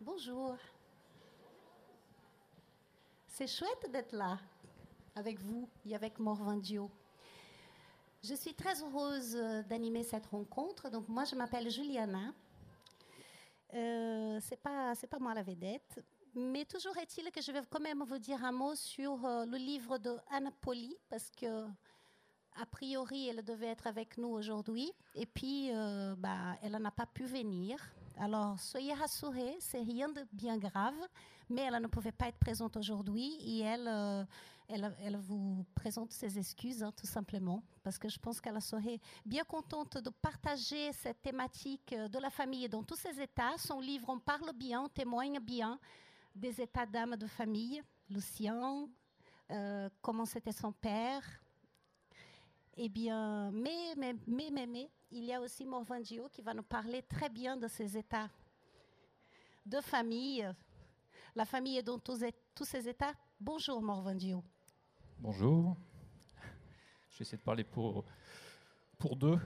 Bonjour. C'est chouette d'être là avec vous et avec Morvandio. Je suis très heureuse euh, d'animer cette rencontre. Donc moi, je m'appelle Juliana. Euh, c'est pas pas moi la vedette, mais toujours est-il que je vais quand même vous dire un mot sur euh, le livre de Anna Poli parce que a priori, elle devait être avec nous aujourd'hui, et puis bah, elle n'a pas pu venir. Alors, soyez rassurés, c'est rien de bien grave, mais elle ne pouvait pas être présente aujourd'hui et elle, euh, elle, elle, vous présente ses excuses, hein, tout simplement, parce que je pense qu'elle serait bien contente de partager cette thématique de la famille dans tous ses états. Son livre, on parle bien, témoigne bien des états d'âme de famille, Lucien, euh, comment c'était son père, eh bien, mais, mais, mais, mais, mais, il y a aussi Morvandio qui va nous parler très bien de ces états de famille, la famille dans tous, tous ces états. Bonjour Morvandio. Bonjour. Je vais essayer de parler pour, pour deux.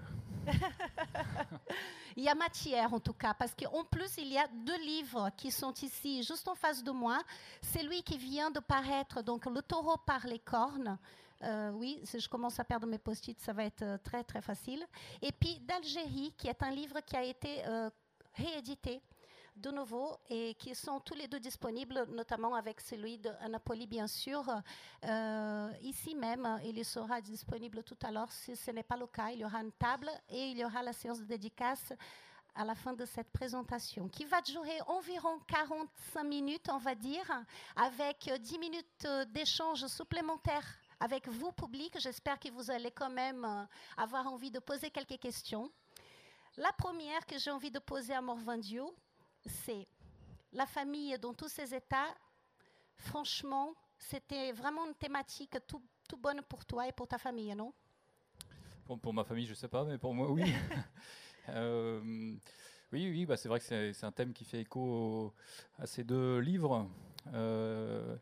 il y a matière en tout cas, parce qu'en plus, il y a deux livres qui sont ici, juste en face de moi. C'est lui qui vient de paraître, donc Le taureau par les cornes. Euh, oui, je commence à perdre mes post-it, ça va être euh, très très facile. Et puis d'Algérie, qui est un livre qui a été euh, réédité de nouveau et qui sont tous les deux disponibles, notamment avec celui de bien sûr. Euh, ici même, il sera disponible tout à l'heure. Si ce n'est pas le cas, il y aura une table et il y aura la séance de dédicace à la fin de cette présentation, qui va durer environ 45 minutes, on va dire, avec 10 minutes d'échange supplémentaires avec vous, public. J'espère que vous allez quand même avoir envie de poser quelques questions. La première que j'ai envie de poser à Morvandio, c'est la famille dans tous ses états. Franchement, c'était vraiment une thématique tout, bonne pour toi et pour ta famille, non? Pour ma famille, je ne sais pas, mais pour moi, oui. euh, oui, oui, bah c'est vrai que c'est un thème qui fait écho à ces deux livres. Euh,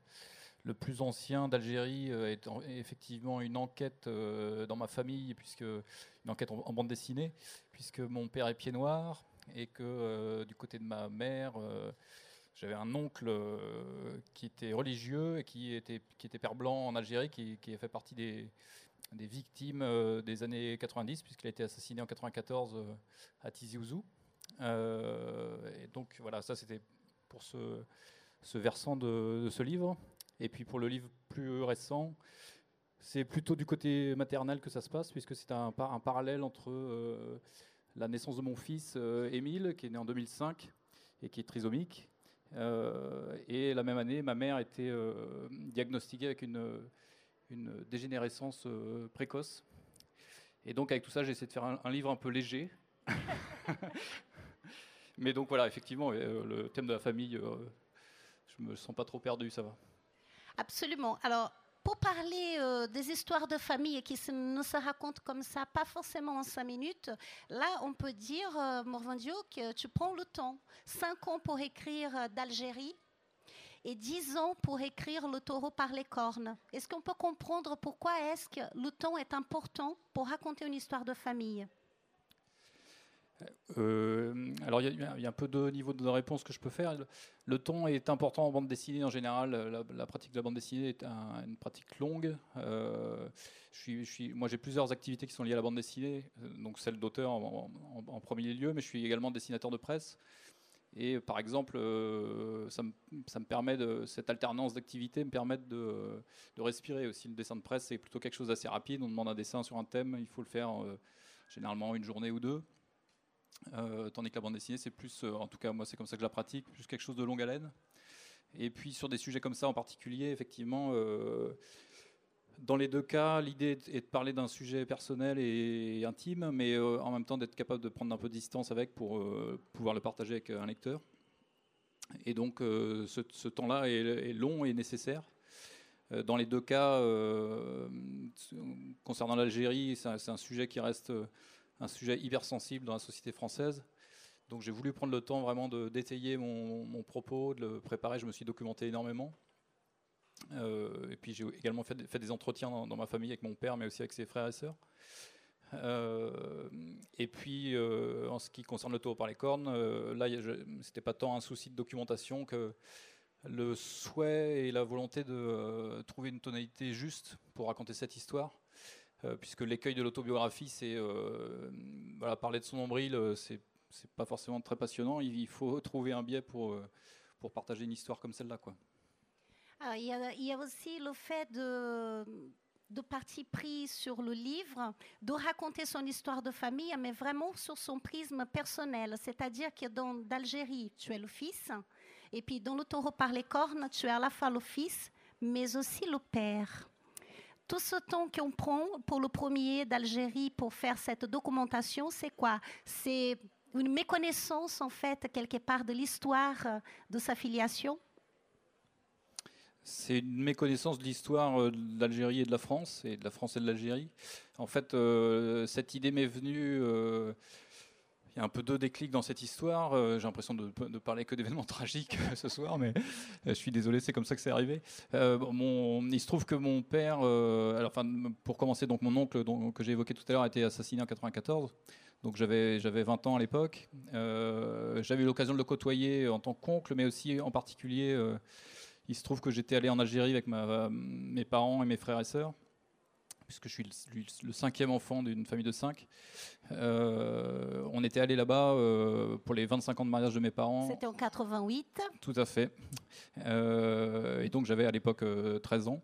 le plus ancien d'Algérie euh, est, effectivement une enquête euh, dans ma famille, puisque une enquête en, bande dessinée, puisque mon père est pied noir et que euh, du côté de ma mère, j'avais un oncle qui était religieux et qui était, père blanc en Algérie, qui, a fait partie des, victimes des années 90, puisqu'il a été assassiné en 94 à Tizi Ouzou. et donc voilà, ça c'était pour ce, versant de ce livre. Et puis pour le livre plus récent, c'est plutôt du côté maternel que ça se passe, puisque c'est un, parallèle entre euh, la naissance de mon fils euh, Émile, qui est né en 2005 et qui est trisomique. Euh, et la même année, ma mère était diagnostiquée avec une, dégénérescence précoce. Et donc avec tout ça, j'ai essayé de faire un, un livre un peu léger. Mais donc voilà, effectivement, le thème de la famille, je me sens pas trop perdu, ça va. Absolument. Alors, pour parler euh, des histoires de famille qui se, ne se racontent comme ça, pas forcément en cinq minutes, là, on peut dire, euh, Morvandio, que tu prends le temps. Cinq ans pour écrire d'Algérie et dix ans pour écrire Le taureau par les cornes. Est-ce qu'on peut comprendre pourquoi est-ce que le temps est important pour raconter une histoire de famille? Euh, alors il y, a un peu de niveau de réponse que je peux faire. Le, le ton est important en bande dessinée en général. La, pratique de la bande dessinée est un, une pratique longue. Euh, je suis, moi j'ai plusieurs activités qui sont liées à la bande dessinée, donc celle d'auteur en, premier lieu, mais je suis également dessinateur de presse. Et par exemple, euh, ça, me, permet de cette alternance d'activités me permet de, de, respirer aussi. Le dessin de presse c'est plutôt quelque chose d'assez rapide. On demande un dessin sur un thème, il faut le faire euh, généralement une journée ou deux. Euh, tandis que la bande dessinée, c'est plus, euh, en tout cas moi c'est comme ça que je la pratique, plus quelque chose de longue haleine. Et puis sur des sujets comme ça en particulier, effectivement, euh, dans les deux cas, l'idée est de parler d'un sujet personnel et intime, mais en même temps d'être capable de prendre un peu de distance avec pour pouvoir le partager avec un lecteur. Et donc ce, temps-là est, long et nécessaire. Dans les deux cas, concernant l'Algérie, c'est un, sujet qui reste un sujet hyper sensible dans la société française. Donc j'ai voulu prendre le temps vraiment de d'étayer mon, propos, de le préparer. Je me suis documenté énormément. Euh, et puis j'ai également fait, des entretiens dans, ma famille avec mon père, mais aussi avec ses frères et sœurs. Euh, et puis, en ce qui concerne le taureau par les cornes, là, c'était pas tant un souci de documentation que le souhait et la volonté de trouver une tonalité juste pour raconter cette histoire. Puisque l'écueil de l'autobiographie, c'est voilà, parler de son nombril, c'est c'est pas forcément très passionnant. Il faut trouver un biais pour, euh, pour partager une histoire comme celle-là. Quoi. il, y a, il, y a, aussi le fait de, de parti pris sur le livre, de raconter son histoire de famille, mais vraiment sur son prisme personnel. C'est-à-dire que dans d'Algérie, tu es le fils, et puis dans le taureau par les cornes, tu es à la fois le fils, mais aussi le père tout ce temps qu'on prend pour le premier d'Algérie pour faire cette documentation, c'est quoi? C'est une méconnaissance en fait quelque part de l'histoire euh, de sa filiation? C'est une méconnaissance de l'histoire euh, de l'Algérie et de la France, et de la France et de l'Algérie. En fait, euh, cette idée m'est venue. Y a un peu deux déclics dans cette histoire. J'ai l'impression de, de, parler que d'événements tragiques ce soir, mais je suis désolé, c'est comme ça que c'est arrivé. Mon, il se trouve que mon père, alors, pour commencer, donc mon oncle que j'ai évoqué tout à l'heure a été assassiné en 94. Donc j'avais, j'avais 20 ans à l'époque. Euh, j'avais eu l'occasion de le côtoyer en tant qu'oncle, mais aussi en particulier, euh, il se trouve que j'étais allé en Algérie avec mes parents et mes frères et sœurs, puisque je suis le, cinquième enfant d'une famille de cinq. Euh, on était allé là-bas pour les 25 ans de mariage de mes parents. C'était en 88 Tout à fait. et donc j'avais à l'époque 13 ans.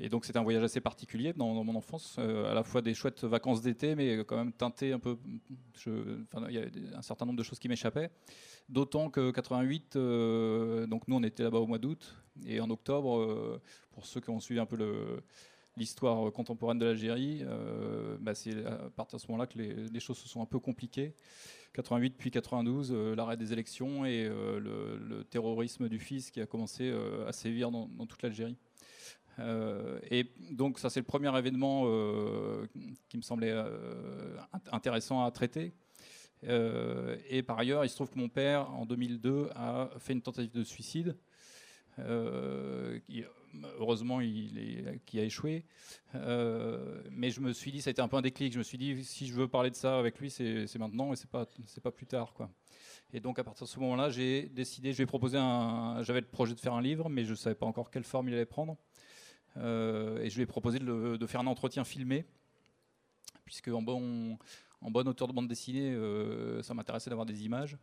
Et donc c'était un voyage assez particulier dans, mon enfance, euh, à la fois des chouettes vacances d'été, mais quand même teinté un peu. il y a un certain nombre de choses qui m'échappaient. D'autant que 88, euh, donc nous on était là-bas au mois d'août, et en octobre, euh, pour ceux qui ont suivi un peu l'histoire contemporaine de l'Algérie, bah, c'est à partir de ce moment-là que les, choses se sont un peu compliquées. 88 puis 92, l'arrêt des élections et le, terrorisme du fils qui a commencé à sévir dans toute l'Algérie. Euh, et donc ça c'est le premier événement euh, qui me semblait euh, intéressant à traiter. et par ailleurs, il se trouve que mon père, en 2002, a fait une tentative de suicide. Heureusement, il est, qui a échoué. mais je me suis dit, ça a été un peu un déclic. Je me suis dit, si je veux parler de ça avec lui, c'est maintenant et c'est pas, pas plus tard, quoi. Et donc à partir de ce moment-là, j'ai décidé, je vais proposer un, j'avais le projet de faire un livre, mais je savais pas encore quelle forme il allait prendre. Euh, et je lui ai proposé de, faire un entretien filmé, puisque en bon, en bonne auteur de bande dessinée, euh, ça m'intéressait d'avoir des images.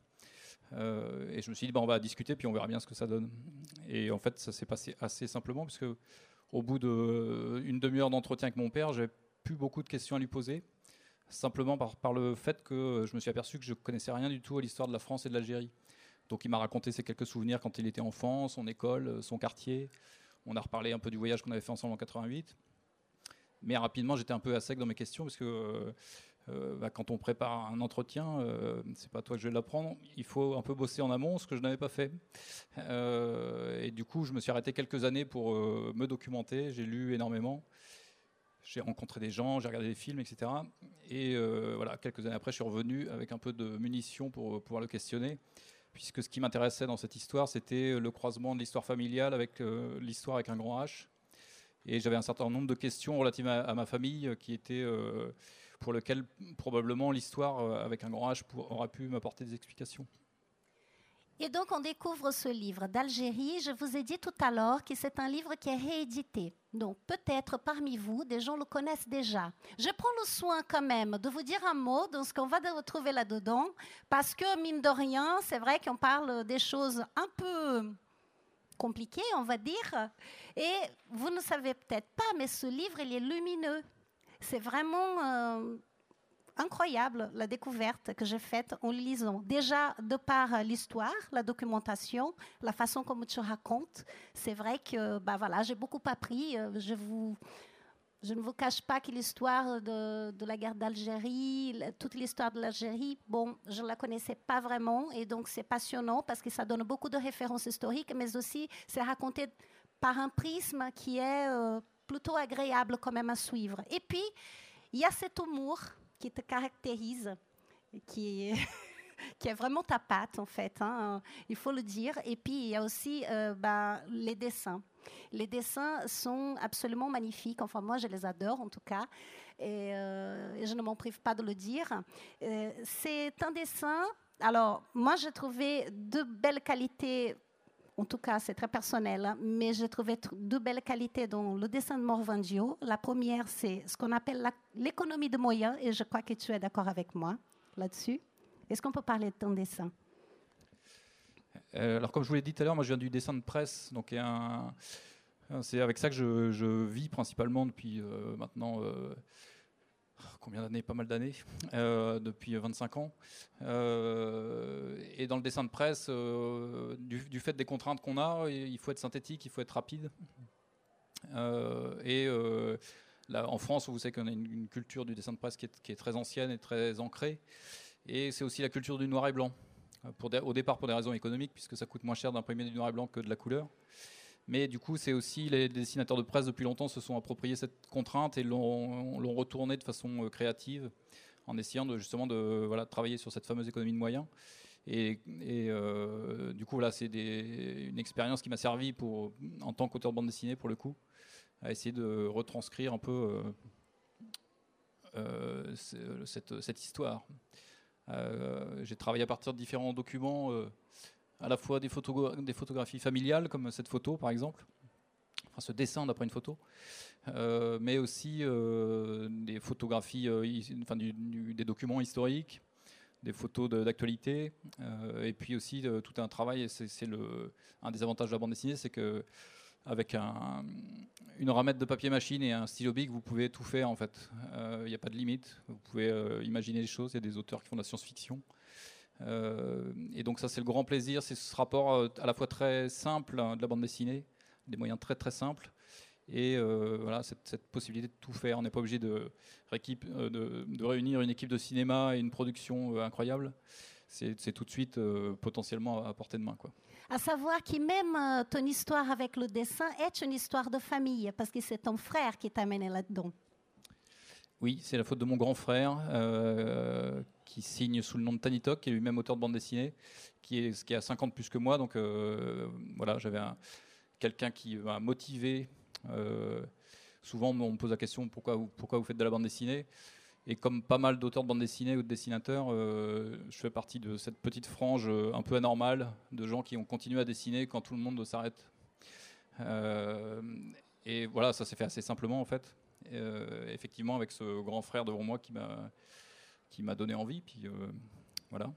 Euh, et je me suis dit, bah, on va discuter, puis on verra bien ce que ça donne. Et en fait, ça s'est passé assez simplement, puisque au bout d'une demi-heure d'entretien avec mon père, j'avais plus beaucoup de questions à lui poser, simplement par, par, le fait que je me suis aperçu que je connaissais rien du tout à l'histoire de la France et de l'Algérie. Donc il m'a raconté ses quelques souvenirs quand il était enfant, son école, son quartier, on a reparlé un peu du voyage qu'on avait fait ensemble en 88. Mais rapidement, j'étais un peu à sec dans mes questions parce que euh, euh, bah, quand on prépare un entretien, euh, c'est pas toi que je vais l'apprendre. Il faut un peu bosser en amont, ce que je n'avais pas fait. et du coup, je me suis arrêté quelques années pour me documenter. J'ai lu énormément. J'ai rencontré des gens, j'ai regardé des films, etc. Et voilà, quelques années après, je suis revenu avec un peu de munitions pour pouvoir le questionner puisque ce qui m'intéressait dans cette histoire, c'était le croisement de l'histoire familiale avec euh, l'histoire avec un grand H. Et j'avais un certain nombre de questions relatives à, ma famille euh, qui étaient euh, pour lesquelles probablement l'histoire avec un grand H aurait pu m'apporter des explications. Et donc, on découvre ce livre d'Algérie. Je vous ai dit tout à l'heure que c'est un livre qui est réédité. Donc, peut-être parmi vous, des gens le connaissent déjà. Je prends le soin quand même de vous dire un mot de ce qu'on va retrouver là-dedans, parce que, mine de rien, c'est vrai qu'on parle des choses un peu compliquées, on va dire. Et vous ne savez peut-être pas, mais ce livre, il est lumineux. C'est vraiment... Euh, incroyable la découverte que j'ai faite en lisant. Déjà, de par l'histoire, la documentation, la façon comme tu racontes, c'est vrai que bah voilà, j'ai beaucoup appris. Euh, je, vous, je ne vous cache pas que l'histoire de, la guerre d'Algérie, toute l'histoire de l'Algérie, bon, je ne la connaissais pas vraiment. Et donc, c'est passionnant parce que ça donne beaucoup de références historiques, mais aussi, c'est raconté par un prisme qui est euh, plutôt agréable quand même à suivre. Et puis, il y a cet humour qui te caractérise, qui, est vraiment ta patte, en fait, hein, il faut le dire. Et puis, il y a aussi bah, les dessins. Les dessins sont absolument magnifiques. Enfin, moi, je les adore, en tout cas. Et, je ne m'en prive pas de le dire. c'est un dessin. Alors, moi, j'ai trouvé de belles qualités en tout cas, c'est très personnel, hein, mais j'ai trouvé deux belles qualités dans le dessin de Morvandio. La première, c'est ce qu'on appelle l'économie de moyens, et je crois que tu es d'accord avec moi là-dessus. Est-ce qu'on peut parler de ton dessin? Euh, Alors, comme je vous l'ai dit tout à l'heure, moi, je viens du dessin de presse, donc c'est avec ça que je, vis principalement depuis euh, maintenant. Euh, combien d'années Pas mal d'années, euh, depuis 25 ans. Euh, et dans le dessin de presse, euh, du, fait des contraintes qu'on a, il faut être synthétique, il faut être rapide. et là, en France, vous savez qu'on a une, culture du dessin de presse qui est, très ancienne et très ancrée. Et c'est aussi la culture du noir et blanc. Au départ pour des raisons économiques, puisque ça coûte moins cher d'imprimer du noir et blanc que de la couleur. Mais du coup, c'est aussi les dessinateurs de presse depuis longtemps se sont appropriés cette contrainte et l'ont retournée de façon euh, créative en essayant justement de travailler sur cette fameuse économie de moyens. Et, euh, du coup, voilà, c'est une expérience qui m'a servi pour, en tant qu'auteur de bande dessinée, pour le coup, à essayer de retranscrire un peu euh, cette, histoire. J'ai travaillé à partir de différents documents à la fois des, photographies familiales, comme cette photo par exemple, enfin ce dessin d'après une photo, euh, mais aussi euh, des photographies, euh, enfin, des documents historiques, des photos d'actualité, et puis aussi tout un travail. C'est un des avantages de la bande dessinée, c'est que avec un, une ramette de papier machine et un stylo bic, vous pouvez tout faire en fait. Il n'y a pas de limite. Vous pouvez imaginer des choses. Il y a des auteurs qui font de la science-fiction. Euh, et donc ça c'est le grand plaisir, c'est ce rapport euh, à la fois très simple hein, de la bande dessinée, des moyens très très simples, et euh, voilà cette, possibilité de tout faire. On n'est pas obligé de, réunir une équipe de cinéma et une production incroyable. C'est tout de suite potentiellement à portée de main. Quoi. À savoir que même ton histoire avec le dessin est une histoire de famille, parce que c'est ton frère qui t'a amené là-dedans. Oui, c'est la faute de mon grand frère euh, qui signe sous le nom de Tanitok, qui est lui-même auteur de bande dessinée, qui, est, qui a 50 plus que moi. Donc euh, voilà, j'avais quelqu'un qui m'a motivé. Euh, souvent, on me pose la question pourquoi vous, pourquoi vous faites de la bande dessinée? Et comme pas mal d'auteurs de bande dessinée ou de dessinateurs, je fais partie de cette petite frange un peu anormale de gens qui ont continué à dessiner quand tout le monde s'arrête. et voilà, ça s'est fait assez simplement en fait. Euh, effectivement, avec ce grand frère devant moi qui m'a qui m'a donné envie. Puis euh, voilà.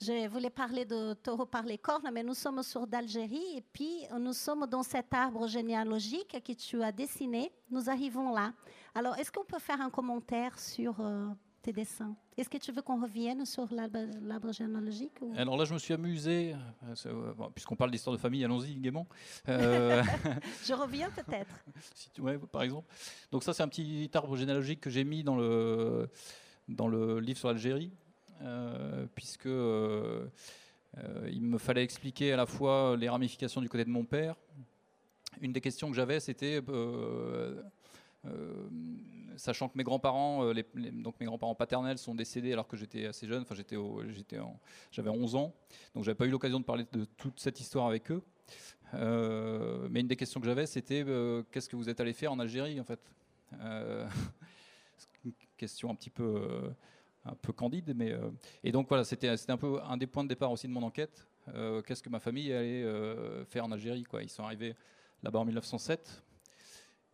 Je voulais parler de taureau par les cornes, mais nous sommes sur d'Algérie et puis nous sommes dans cet arbre généalogique que tu as dessiné. Nous arrivons là. Alors, est-ce qu'on peut faire un commentaire sur euh, tes dessins. Est-ce que tu veux qu'on revienne sur l'arbre généalogique Alors là, je me suis amusé, euh, euh, puisqu'on parle d'histoire de famille, allons-y gaiement. Euh, je reviens peut-être. si par exemple. Donc ça, c'est un petit arbre généalogique que j'ai mis dans le, dans le livre sur l'Algérie, puisque il me fallait expliquer à la fois les ramifications du côté de mon père. Une des questions que j'avais, c'était euh, sachant que mes grands-parents, euh, donc mes grands-parents paternels sont décédés alors que j'étais assez jeune, enfin j'étais j'avais 11 ans, donc j'avais pas eu l'occasion de parler de toute cette histoire avec eux. Euh, mais une des questions que j'avais, c'était qu'est-ce que vous êtes allé faire en Algérie en fait? Une question un petit peu, un peu candide, mais et donc voilà, c'était, c'était un peu un des points de départ aussi de mon enquête. qu'est-ce que ma famille allait faire en Algérie quoi? Ils sont arrivés là-bas en 1907.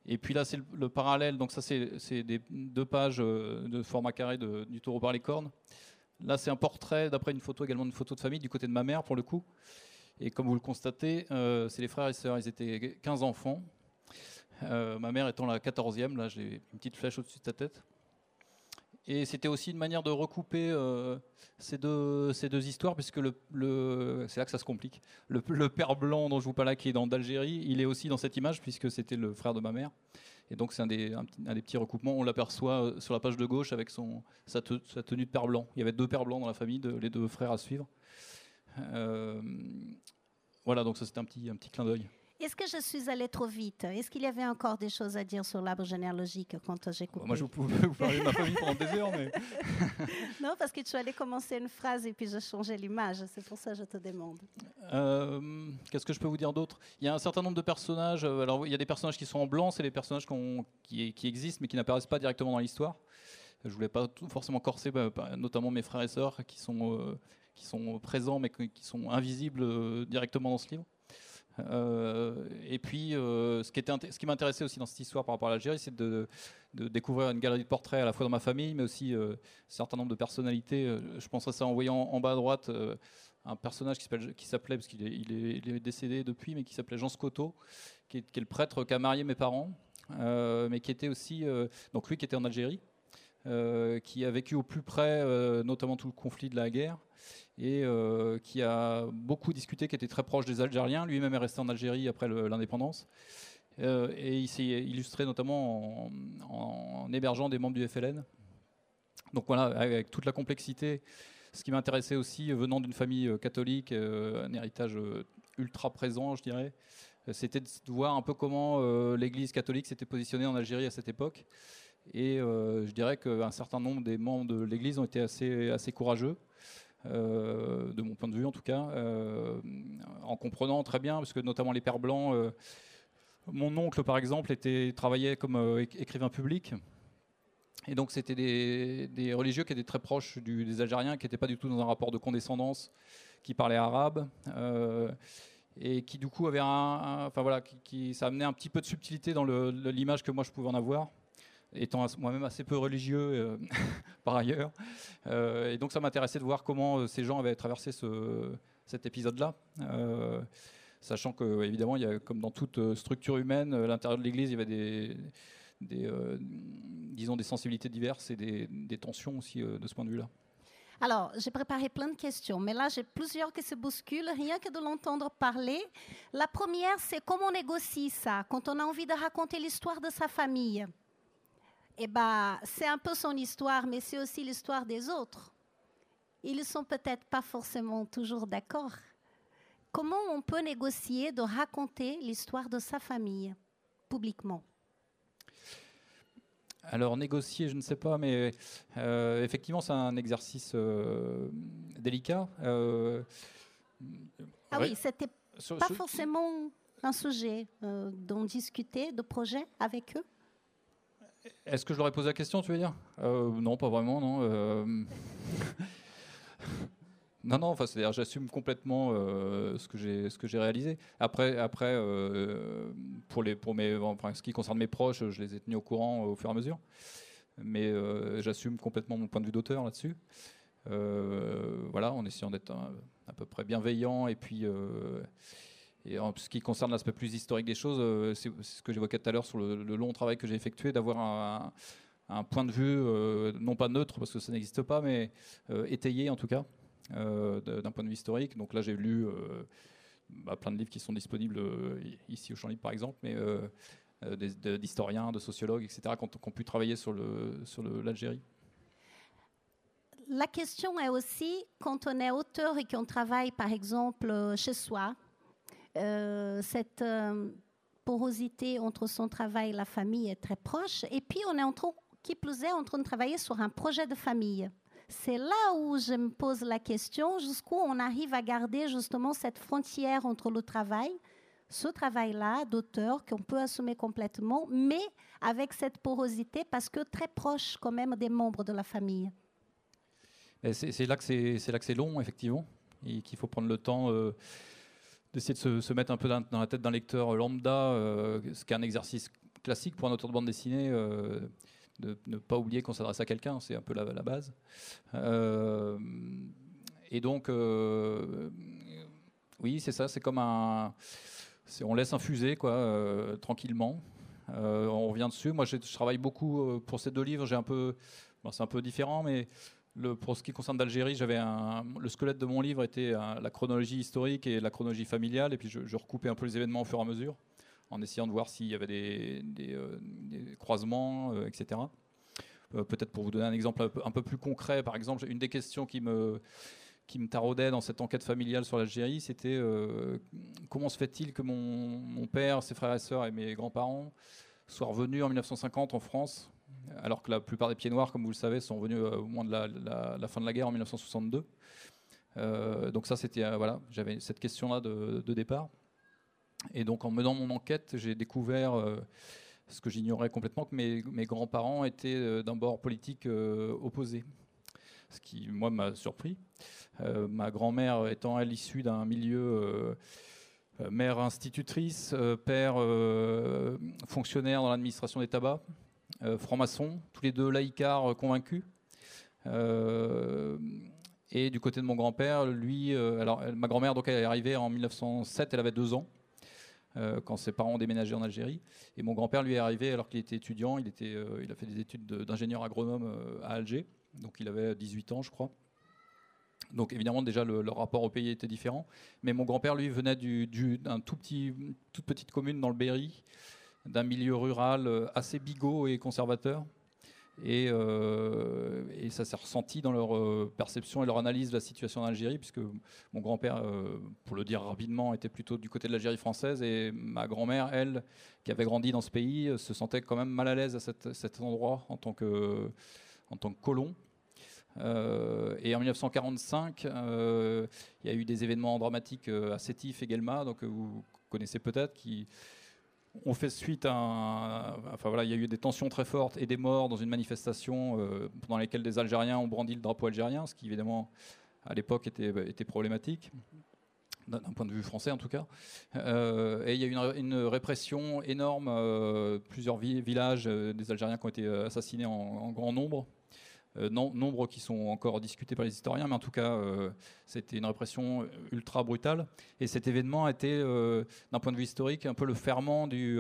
Et puis là, c'est le, parallèle. Donc ça, c'est deux pages euh, de format carré du taureau par les cornes. Là, c'est un portrait, d'après une photo également, une photo de famille du côté de ma mère, pour le coup. Et comme vous le constatez, euh, c'est les frères et sœurs. Ils étaient 15 enfants. Euh, ma mère étant la 14e. Là, j'ai une petite flèche au-dessus de ta tête. Et c'était aussi une manière de recouper euh, ces, deux, histoires, puisque c'est là que ça se complique. Le, père blanc dont je vous parle qui est dans d'Algérie, il est aussi dans cette image, puisque c'était le frère de ma mère. Et donc c'est un des, petits recoupements. On l'aperçoit euh, sur la page de gauche avec sa, tenue de père blanc. Il y avait deux pères blancs dans la famille, les deux frères à suivre. Euh, voilà, donc ça c'était un petit clin d'œil. Est-ce que je suis allée trop vite? Est-ce qu'il y avait encore des choses à dire sur l'arbre généalogique quand j'ai coupé? Moi, je pouvais vous parler de ma famille pendant des heures, mais... non, parce que tu allais commencer une phrase et puis je changeais l'image. C'est pour ça que je te demande. Euh, qu'est-ce que je peux vous dire d'autre? Il y a un certain nombre de personnages. Euh, alors, il y a des personnages qui sont en blanc, c'est les personnages qui, qui, existent, mais qui n'apparaissent pas directement dans l'histoire. Je voulais pas forcément corser, bah, notamment mes frères et sœurs qui sont, euh, qui sont présents, mais qui sont invisibles directement dans ce livre. Euh, et puis, euh, ce qui, qui m'intéressait aussi dans cette histoire par rapport à l'Algérie, c'est de, découvrir une galerie de portraits à la fois dans ma famille, mais aussi euh, un certain nombre de personnalités. je penserais ça en voyant en bas à droite un personnage qui s'appelait, parce qu'il est, est, décédé depuis, mais qui s'appelait Jean Scotto, qui est, le prêtre qui a marié mes parents, mais qui était aussi, donc lui qui était en Algérie, qui a vécu au plus près, notamment tout le conflit de la guerre, et euh, qui a beaucoup discuté, qui était très proche des Algériens. Lui-même est resté en Algérie après l'indépendance. Euh, et il s'est illustré notamment en, hébergeant des membres du FLN. Donc voilà, avec toute la complexité. Ce qui m'intéressait aussi, venant d'une famille euh, catholique, un héritage ultra présent, je dirais, c'était de voir un peu comment l'Église catholique s'était positionnée en Algérie à cette époque. Et je dirais qu'un certain nombre des membres de l'Église ont été assez, assez courageux. Euh, de mon point de vue en tout cas, euh, en comprenant très bien, parce que notamment les pères blancs, euh, mon oncle par exemple était, travaillait comme écrivain public. Et donc c'était des, religieux qui étaient très proches des Algériens, qui n'étaient pas du tout dans un rapport de condescendance, qui parlaient arabe, et qui du coup avaient un, enfin voilà, qui, ça amenait un petit peu de subtilité dans l'image que moi je pouvais en avoir étant moi-même assez peu religieux euh, par ailleurs. Euh, et donc ça m'intéressait de voir comment euh, ces gens avaient traversé ce, cet épisode-là. sachant que évidemment, il y a, comme dans toute structure humaine, à l'intérieur de l'Église, il y avait des, disons des sensibilités diverses et des tensions aussi de ce point de vue-là. Alors, j'ai préparé plein de questions, mais là, j'ai plusieurs qui se bousculent, rien que de l'entendre parler. La première, c'est comment on négocie ça quand on a envie de raconter l'histoire de sa famille? Eh ben, c'est un peu son histoire, mais c'est aussi l'histoire des autres. Ils ne sont peut-être pas forcément toujours d'accord. Comment on peut négocier de raconter l'histoire de sa famille publiquement? Alors négocier, je ne sais pas, mais euh, effectivement c'est un exercice euh, délicat. Euh, ah oui, c'était pas forcément un sujet dont discuter de projet avec eux? Est-ce que je leur ai posé la question, tu veux dire? Euh, Non, pas vraiment, non. Euh. non, non, enfin, c'est-à-dire j'assume complètement euh, ce que j'ai réalisé. Après, après pour les pour mes enfin, ce qui concerne mes proches, je les ai tenus au courant au fur et à mesure. Mais j'assume complètement mon point de vue d'auteur là-dessus. voilà, en essayant d'être à peu près bienveillant et puis et en ce qui concerne l'aspect plus historique des choses, euh, c'est ce que j'évoquais tout à l'heure sur le, long travail que j'ai effectué, d'avoir un, point de vue, euh, non pas neutre, parce que ça n'existe pas, mais euh, étayé en tout cas, d'un point de vue historique. Donc là, j'ai lu bah, plein de livres qui sont disponibles ici au Champ Libre, par exemple, mais d'historiens, de, sociologues, etc., qui ont, pu travailler sur l'Algérie. La question est aussi, quand on est auteur et qu'on travaille, par exemple, chez soi, euh, cette euh, porosité entre son travail et la famille est très proche. Et puis, on est en train, qui plus est, en train de travailler sur un projet de famille. C'est là où je me pose la question, jusqu'où on arrive à garder justement cette frontière entre le travail, ce travail-là d'auteur qu'on peut assumer complètement, mais avec cette porosité parce que très proche quand même des membres de la famille. C'est là que c'est long, effectivement, et qu'il faut prendre le temps. Euh, d'essayer de se, mettre un peu dans, la tête d'un lecteur lambda, euh, ce qui est un exercice classique pour un auteur de bande dessinée, euh, de ne pas oublier qu'on s'adresse à quelqu'un, c'est un peu la, base. Euh, et donc, oui, c'est ça, c'est comme un. On laisse infuser, quoi, tranquillement. on revient dessus. Moi, je travaille beaucoup pour ces deux livres. J'ai un peu. c'est un peu différent, mais pour ce qui concerne d'Algérie, j'avais le squelette de mon livre était la chronologie historique et la chronologie familiale, et puis je, recoupais un peu les événements au fur et à mesure, en essayant de voir s'il y avait des, euh, croisements, euh, etc. Euh, peut-être pour vous donner un exemple un peu, plus concret, par exemple, une des questions qui me taraudait dans cette enquête familiale sur l'Algérie, c'était comment se fait-il que mon, père, ses frères et sœurs et mes grands-parents soient revenus en 1950 en France, alors que la plupart des pieds noirs, comme vous le savez, sont venus au moment de la, fin de la guerre en 1962. donc ça, c'était voilà, j'avais cette question-là de, départ. Et donc en menant mon enquête, j'ai découvert ce que j'ignorais complètement, que mes, mes grands-parents étaient euh, d'un bord politique euh, opposé. Ce qui, moi, m'a surpris. Euh, ma grand-mère étant, à l'issue d'un milieu mère institutrice, père fonctionnaire dans l'administration des tabacs, franc-maçon, tous les deux laïcards convaincus. et du côté de mon grand-père, lui, alors ma grand-mère donc elle est arrivée en 1907, elle avait deux ans. Euh, quand ses parents ont déménagé en Algérie. Et mon grand-père lui est arrivé alors qu'il était étudiant. Il, était, euh, il a fait des études d'ingénieur agronome euh, à Alger. Donc il avait 18 ans, je crois. Donc évidemment déjà le, rapport au pays était différent. Mais mon grand-père lui venait d'une du, tout petit, toute petite commune dans le Berry, d'un milieu rural assez bigot et conservateur. Euh, et, ça s'est ressenti dans leur euh, perception et leur analyse de la situation en Algérie, puisque mon grand-père, euh, pour le dire rapidement, était plutôt du côté de l'Algérie française, et ma grand-mère, elle, qui avait grandi dans ce pays, se sentait quand même mal à l'aise à cet endroit en tant que, en tant que colon. et en 1945, il y a eu des événements dramatiques à Sétif et Guelma, donc vous connaissez peut-être, qui on fait suite à. enfin voilà, il y a eu des tensions très fortes et des morts dans une manifestation euh, pendant lesquelles des Algériens ont brandi le drapeau algérien, ce qui évidemment à l'époque était, était, problématique, d'un point de vue français en tout cas. Euh, et il y a eu une, répression énorme, euh, plusieurs villages des Algériens qui ont été assassinés en grand nombre. Euh, nombre qui sont encore discutés par les historiens, mais en tout cas, euh, c'était une répression ultra brutale. Et cet événement a été, euh, d'un point de vue historique, un peu le ferment du,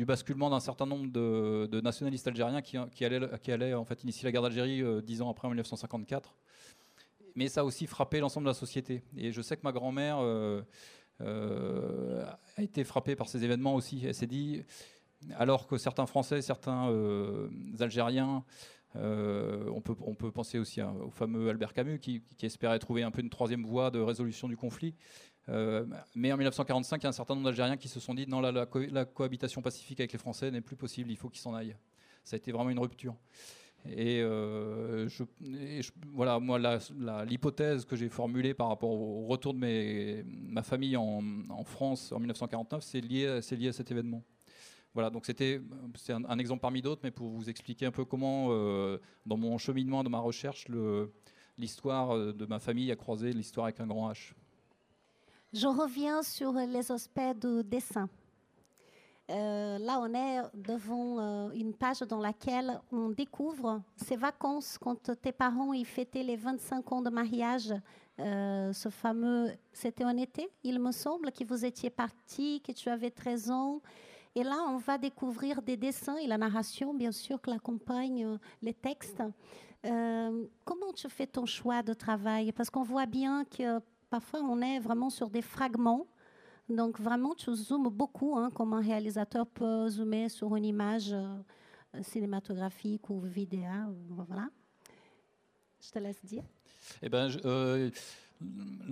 basculement d'un certain nombre de, nationalistes algériens qui, qui, allaient, qui allaient en fait initier la guerre d'Algérie dix ans après, en 1954. Mais ça a aussi frappé l'ensemble de la société. Et je sais que ma grand-mère a été frappée par ces événements aussi. Elle s'est dit, alors que certains Français, certains Algériens euh, on, peut, on peut penser aussi au fameux Albert Camus qui, espérait trouver un peu une troisième voie de résolution du conflit. Euh, mais en 1945, il y a un certain nombre d'Algériens qui se sont dit non, la, cohabitation pacifique avec les Français n'est plus possible, il faut qu'ils s'en aillent. Ça a été vraiment une rupture. Et, euh, voilà, moi, l'hypothèse que j'ai formulée par rapport au retour de ma famille en, France en 1949, c'est lié à cet événement. Voilà, donc c'était c'est un, exemple parmi d'autres, mais pour vous expliquer un peu comment, euh, dans mon cheminement, dans ma recherche, l'histoire euh, de ma famille a croisé l'histoire avec un grand H. Je reviens sur les aspects du dessin. Euh, là, on est devant une page dans laquelle on découvre ces vacances quand tes parents y fêtaient les 25 ans de mariage. ce fameux, c'était en été, il me semble, que vous étiez parti, que tu avais 13 ans et là, on va découvrir des dessins et la narration, bien sûr, qui accompagne euh, les textes. Euh, comment tu fais ton choix de travail? Parce qu'on voit bien que parfois, on est vraiment sur des fragments. Donc, vraiment, tu zoomes beaucoup, hein, comme un réalisateur peut zoomer sur une image euh, cinématographique ou vidéo. Voilà. Je te laisse dire. Eh ben,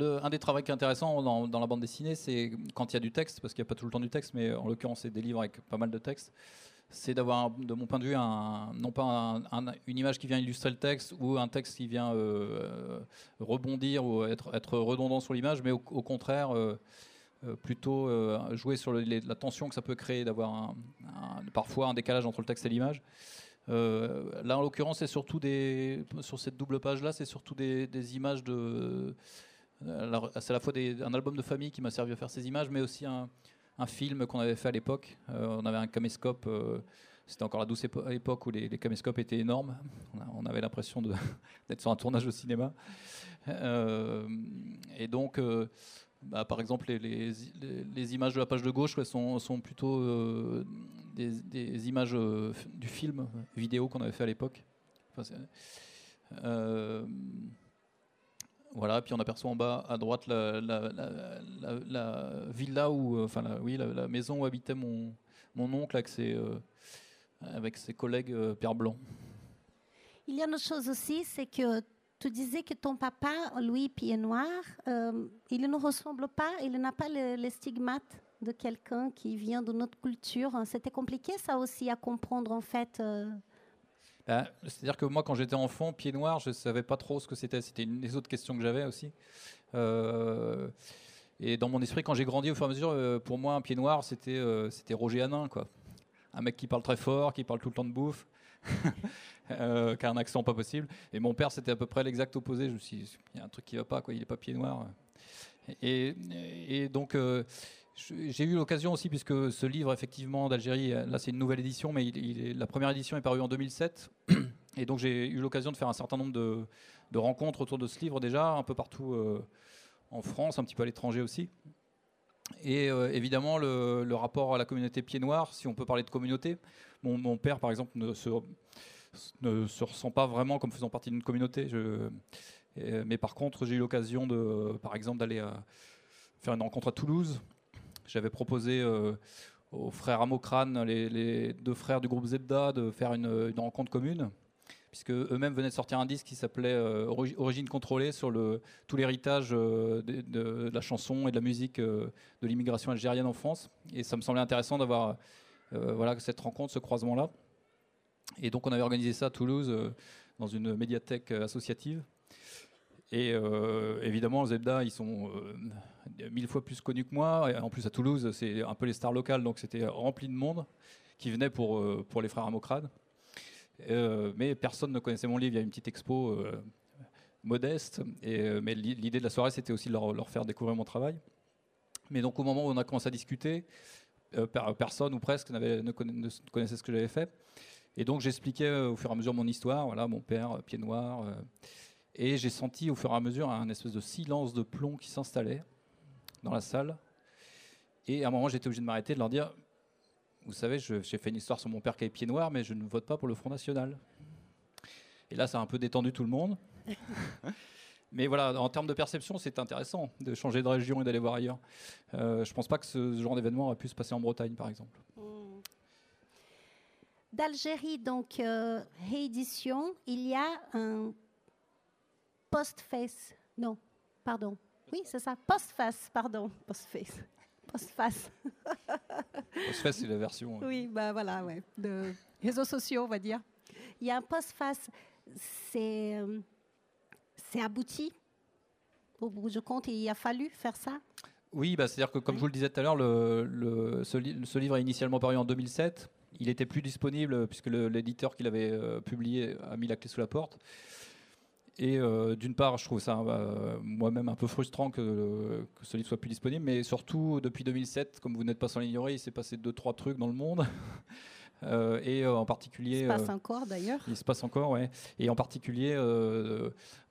un des travaux qui est intéressant dans, la bande dessinée, c'est quand il y a du texte, parce qu'il n'y a pas tout le temps du texte, mais en l'occurrence, c'est des livres avec pas mal de texte. C'est d'avoir, de mon point de vue, non pas une image qui vient illustrer le texte ou un texte qui vient euh, rebondir ou être, redondant sur l'image, mais au, contraire, euh, euh, plutôt jouer sur la tension que ça peut créer, d'avoir parfois un décalage entre le texte et l'image. Euh, là, en l'occurrence, c'est surtout sur cette double page-là, c'est surtout des, images de. C'est à la fois un album de famille qui m'a servi à faire ces images, mais aussi un, film qu'on avait fait à l'époque. Euh, on avait un caméscope. Euh, c'était encore la douce époque où les, caméscopes étaient énormes. On, avait l'impression d'être sur un tournage de cinéma. et donc, bah, par exemple, les, les, images de la page de gauche sont, plutôt euh, des, images euh, du film vidéo qu'on avait fait à l'époque. Euh, voilà, puis on aperçoit en bas à droite la, la, villa où, enfin, oui, la, maison où habitait mon, mon oncle avec ses, avec ses collègues Père Blanc. Il y a une chose aussi, c'est que tu disais que ton papa, Louis Pied Noir, euh, il ne ressemble pas, il n'a pas les stigmates de quelqu'un qui vient de notre culture. C'était compliqué ça aussi à comprendre en fait. Euh. Ben, c'est-à-dire que moi, quand j'étais enfant, Pied Noir, je ne savais pas trop ce que c'était. C'était une des autres questions que j'avais aussi. Euh, et dans mon esprit, quand j'ai grandi au fur et à mesure, pour moi, un Pied Noir, c'était Roger Hanin, quoi. Un mec qui parle très fort, qui parle tout le temps de bouffe. euh, qui a un accent pas possible. Et mon père, c'était à peu près l'exact opposé. Je me suis dit, il y a un truc qui va pas, quoi. Il est pas pied noir. Et, donc, euh, j'ai eu l'occasion aussi, puisque ce livre, effectivement, d'Algérie, là, c'est une nouvelle édition, mais la première édition est parue en 2007. Et donc, j'ai eu l'occasion de faire un certain nombre de, rencontres autour de ce livre déjà, un peu partout euh, en France, un petit peu à l'étranger aussi. Et euh, évidemment, le, rapport à la communauté pied noir, si on peut parler de communauté, mon, père, par exemple, ne se ne se ressent pas vraiment comme faisant partie d'une communauté. Mais par contre, j'ai eu l'occasion par exemple, d'aller euh, faire une rencontre à Toulouse. J'avais proposé euh, aux frères Amokrane, les, deux frères du groupe Zebda, de faire une, rencontre commune, puisque eux-mêmes venaient de sortir un disque qui s'appelait euh, Origine contrôlée sur tout l'héritage de, de, la chanson et de la musique de l'immigration algérienne en France. Et ça me semblait intéressant d'avoir voilà, cette rencontre, ce croisement-là. Et donc on avait organisé ça à Toulouse euh, dans une médiathèque euh, associative. Et euh, évidemment, Zebda, ils sont mille fois plus connus que moi. En plus, à Toulouse, c'est un peu les stars locales, donc c'était rempli de monde qui venait pour, pour les frères Amocrade. mais personne ne connaissait mon livre. Il y a une petite expo modeste. Mais l'idée de la soirée, c'était aussi de leur, faire découvrir mon travail. Mais donc, au moment où on a commencé à discuter, personne ou presque ne, connaissait ce que j'avais fait. Et donc j'expliquais euh, au fur et à mesure mon histoire, voilà, mon père, euh, pied noir. Euh, et j'ai senti au fur et à mesure un espèce de silence de plomb qui s'installait dans la salle. Et à un moment, j'étais obligé de m'arrêter, de leur dire Vous savez, j'ai fait une histoire sur mon père qui avait pied noir, mais je ne vote pas pour le Front National. Et là, ça a un peu détendu tout le monde. mais voilà, en termes de perception, c'est intéressant de changer de région et d'aller voir ailleurs. je ne pense pas que ce genre d'événement aurait pu se passer en Bretagne, par exemple. Mm d'Algérie, donc euh, réédition, il y a un post-face. Non, pardon. Oui, c'est ça. Post-face, pardon. Post-face. Post-face. Post-face, c'est la version. Euh. Oui, bah voilà, ouais. De réseaux sociaux, on va dire. Il y a un post-face. C'est, euh, c'est abouti. Au bout du compte, il a fallu faire ça. Oui, bah, c'est-à-dire que, comme je vous le disais tout à l'heure, le, le, ce, ce, livre est initialement paru en 2007 il était plus disponible puisque l'éditeur qui l'avait euh, publié a mis la clé sous la porte. Et euh, d'une part, je trouve ça moi-même un peu frustrant que, ce livre soit plus disponible, mais surtout depuis 2007, comme vous n'êtes pas sans l'ignorer, il s'est passé deux trois trucs dans le monde. et en particulier. Il se passe encore d'ailleurs. Il se passe encore, ouais. Et en particulier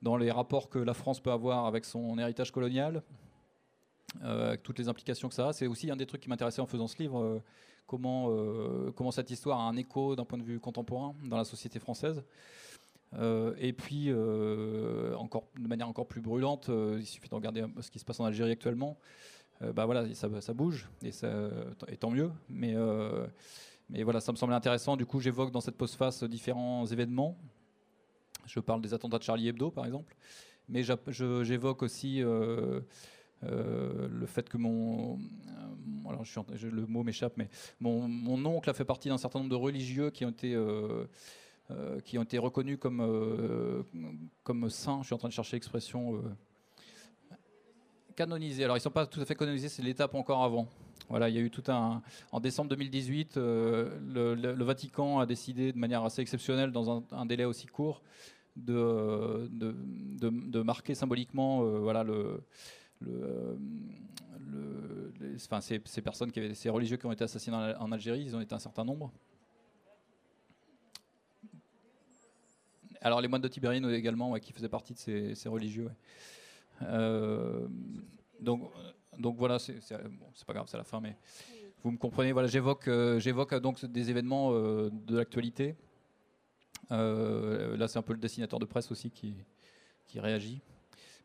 dans les rapports que la France peut avoir avec son héritage colonial, avec toutes les implications que ça a. C'est aussi un des trucs qui m'intéressait en faisant ce livre comment, euh, comment cette histoire a un écho d'un point de vue contemporain dans la société française. Euh, et puis, euh, encore, de manière encore plus brûlante, il suffit de regarder ce qui se passe en Algérie actuellement. bah voilà, ça, bouge, et, ça, et tant mieux. Mais, mais voilà, ça me semblait intéressant. Du coup, j'évoque dans cette postface différents événements. Je parle des attentats de Charlie Hebdo, par exemple. Mais j'évoque aussi euh, le fait que mon, euh, alors le mot m'échappe, mais mon, oncle a fait partie d'un certain nombre de religieux qui ont été euh, qui ont été reconnus comme comme saints. Je suis en train de chercher l'expression canonisés. Alors ils ne sont pas tout à fait canonisés, c'est l'étape encore avant. Voilà, il y a eu tout un. En décembre 2018, le, Vatican a décidé de manière assez exceptionnelle, dans un, délai aussi court, de, de, de, de marquer symboliquement voilà, le, le, le, enfin, ces, ces, personnes qui avaient ces religieux qui ont été assassinés en, Algérie, ils ont été un certain nombre. Alors les moines de Tibérine également, qui faisaient partie de ces, religieux. Euh, donc, voilà, c'est bon, pas grave, c'est la fin, mais vous me comprenez. Voilà, j'évoque, euh, j'évoque donc des événements euh, de l'actualité. là, c'est un peu le dessinateur de presse aussi qui, réagit.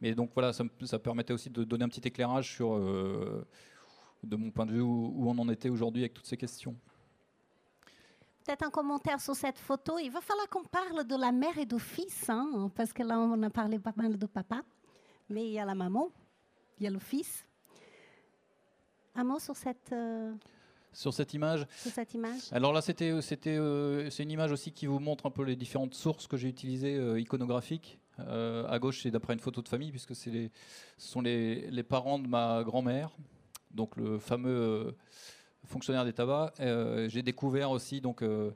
Mais donc voilà, ça, permettait aussi de donner un petit éclairage sur, euh, de mon point de vue, où, on en était aujourd'hui avec toutes ces questions. Peut-être un commentaire sur cette photo. Il va falloir qu'on parle de la mère et du fils, hein, parce que là, on a parlé pas mal de papa, mais il y a la maman, il y a le fils. Un mot sur cette, euh, Sur cette image, sur cette image Alors là, c'était, c'était, euh, c'est une image aussi qui vous montre un peu les différentes sources que j'ai utilisées euh, iconographiques. Euh, à gauche, c'est d'après une photo de famille, puisque c'est les, ce sont les, les parents de ma grand-mère, donc le fameux euh, fonctionnaire des tabacs. Euh, j'ai découvert aussi, donc, euh,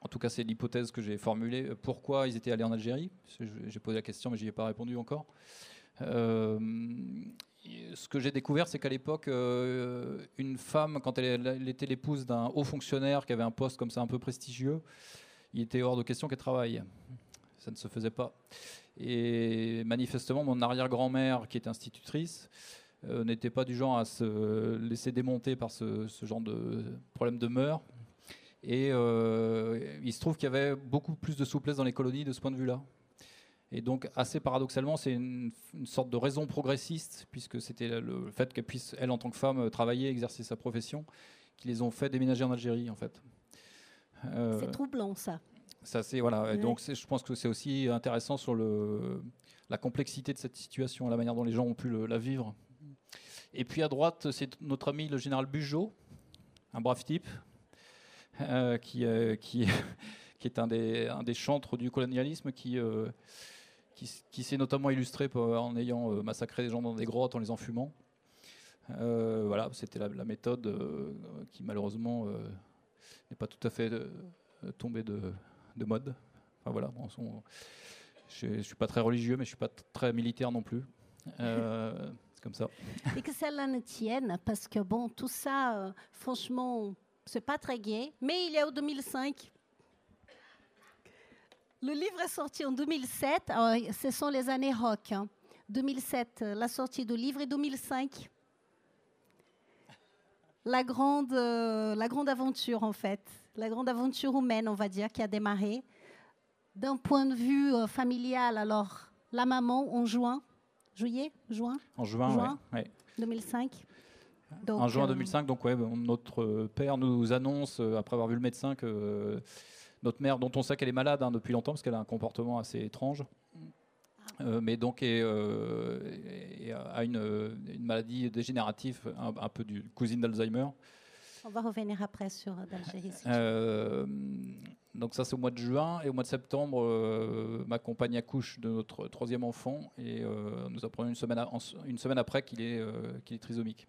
en tout cas, c'est l'hypothèse que j'ai formulée, euh, pourquoi ils étaient allés en Algérie. Je- J'ai posé la question, mais j'y ai pas répondu encore. Ce que j'ai découvert, c'est qu'à l'époque, une femme, quand elle, elle était l'épouse d'un haut fonctionnaire qui avait un poste comme ça un peu prestigieux, il était hors de question qu'elle travaille. Ça ne se faisait pas. Et manifestement, mon arrière-grand-mère, qui était institutrice, n'était pas du genre à se laisser démonter par ce, ce genre de problème de mœurs. Et euh, il se trouve qu'il y avait beaucoup plus de souplesse dans les colonies de ce point de vue-là. Et donc, assez paradoxalement, c'est une, une sorte de raison progressiste, puisque c'était le, fait qu'elle puisse, elle, en tant que femme, euh, travailler, exercer sa profession, qui les ont fait déménager en Algérie, en fait. Euh, C'est troublant, ça. ça, c'est voilà. Et. Donc, je pense que c'est aussi intéressant sur le, la complexité de cette situation, la manière dont les gens ont pu le- la vivre. Et puis à droite, c'est notre ami le général Bugeaud, un brave type, euh, qui, euh, qui, qui est un des, chantres du colonialisme, qui, euh, qui, s'est notamment illustré en ayant massacré des gens dans des grottes en les enfumant. Voilà, c'était la, méthode qui malheureusement n'est pas tout à fait tombée de, de mode. Voilà, je ne suis pas très religieux, mais je suis pas très militaire non plus. Euh, comme ça. Et que celle-là ne tienne, parce que bon, tout ça, euh, franchement, c'est pas très gai. Mais il y a au 2005. Le livre est sorti en 2007. Alors, ce sont les années rock. hein. 2007, euh, la sortie du livre, et 2005, la grande, euh, la grande aventure, en fait. La grande aventure humaine, on va dire, qui a démarré. D'un point de vue euh, familial, alors, la maman en juin, juillet, juin? En juin, Juin. ouais, ouais. 2005. Donc, en juin euh, 2005, donc ouais, notre euh, père nous annonce, euh, après avoir vu le médecin, que euh, notre mère, dont on sait qu'elle est malade hein, depuis longtemps, parce qu'elle a un comportement assez étrange, euh, mais donc est, euh, est- a une, euh, une maladie dégénérative, un, un peu du cousine d'Alzheimer. On va revenir après sur euh, si tu veux. Euh, donc ça c'est au mois de juin et au mois de septembre, euh, ma compagne accouche de notre troisième enfant et euh, nous apprenons une semaine, une après qu'il est, euh, trisomique.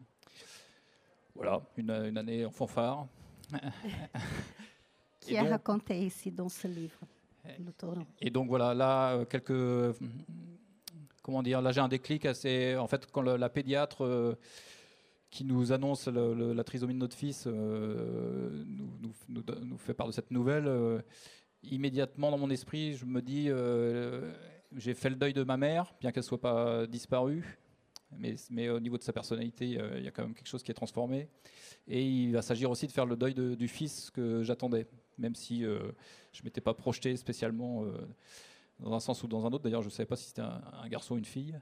Voilà, une, une année en fanfare. qui est donc- raconté ici dans ce livre. Et donc voilà, là, euh, quelques. Comment dire Là, j'ai un déclic assez. En fait, quand la pédiatre euh, qui nous annonce la trisomie de notre fils euh, nous, fait part de cette nouvelle, euh, immédiatement dans mon esprit, je me dis euh, j'ai fait le deuil de ma mère, bien qu'elle soit pas disparue. Mais, mais au niveau de sa personnalité, il y a quand même quelque chose qui est transformé. Et il va s'agir aussi de faire le deuil de- du fils que j'attendais, même si je ne m'étais pas projeté spécialement dans un sens ou dans un autre. D'ailleurs, je ne savais pas si c'était un, garçon ou une fille.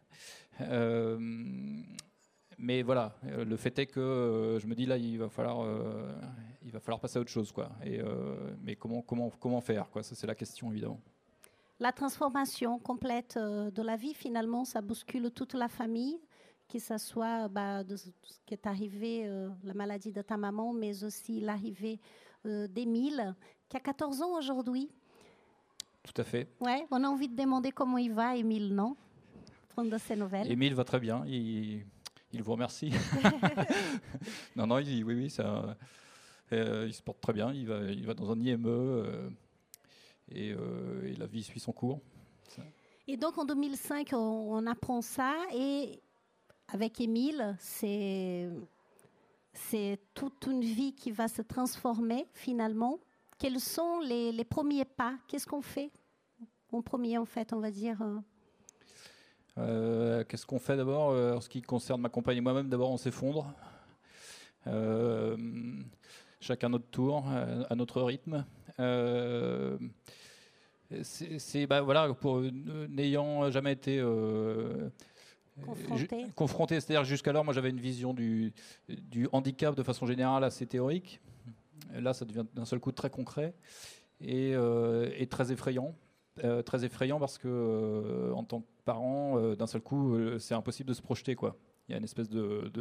Mais voilà, euh, le fait est que euh, je me dis là, il va falloir, euh, il va falloir passer à autre chose, quoi. Et, mais comment, comment, comment faire, quoi? Ça, c'est la question, évidemment. La transformation complète de la vie, finalement, ça bouscule toute la famille, que ce soit bah, de ce ce qui est arrivé, euh, la maladie de ta maman, mais aussi l'arrivée euh, d'Émile, qui a 14 ans aujourd'hui. Tout à fait. Ouais, on a envie de demander comment il va, Émile, non? Prendre de ses nouvelles. Émile va très bien. Il, il vous remercie. non, non, il, oui, oui, ça, euh, il se porte très bien. Il va, il va dans un IME euh, et, euh, et la vie suit son cours. Et donc en 2005, on, on apprend ça et avec Émile, c'est c'est toute une vie qui va se transformer finalement. Quels sont les, les premiers pas? Qu'est-ce qu'on fait? En premier, en fait, on va dire. Euh, Qu'est-ce qu'on fait d'abord Euh, En ce qui concerne ma compagne et moi-même, d'abord on s'effondre. Euh, chacun notre tour, à notre rythme. Euh, c'est bah, voilà, pour n'ayant jamais été euh, Confronté. c'est-à-dire jusqu'alors, moi j'avais une vision du, du handicap de façon générale assez théorique. là, ça devient d'un seul coup très concret et, et très effrayant. très effrayant parce que en tant que parent, d'un seul coup, c'est impossible de se projeter. Quoi. Il y a une espèce de,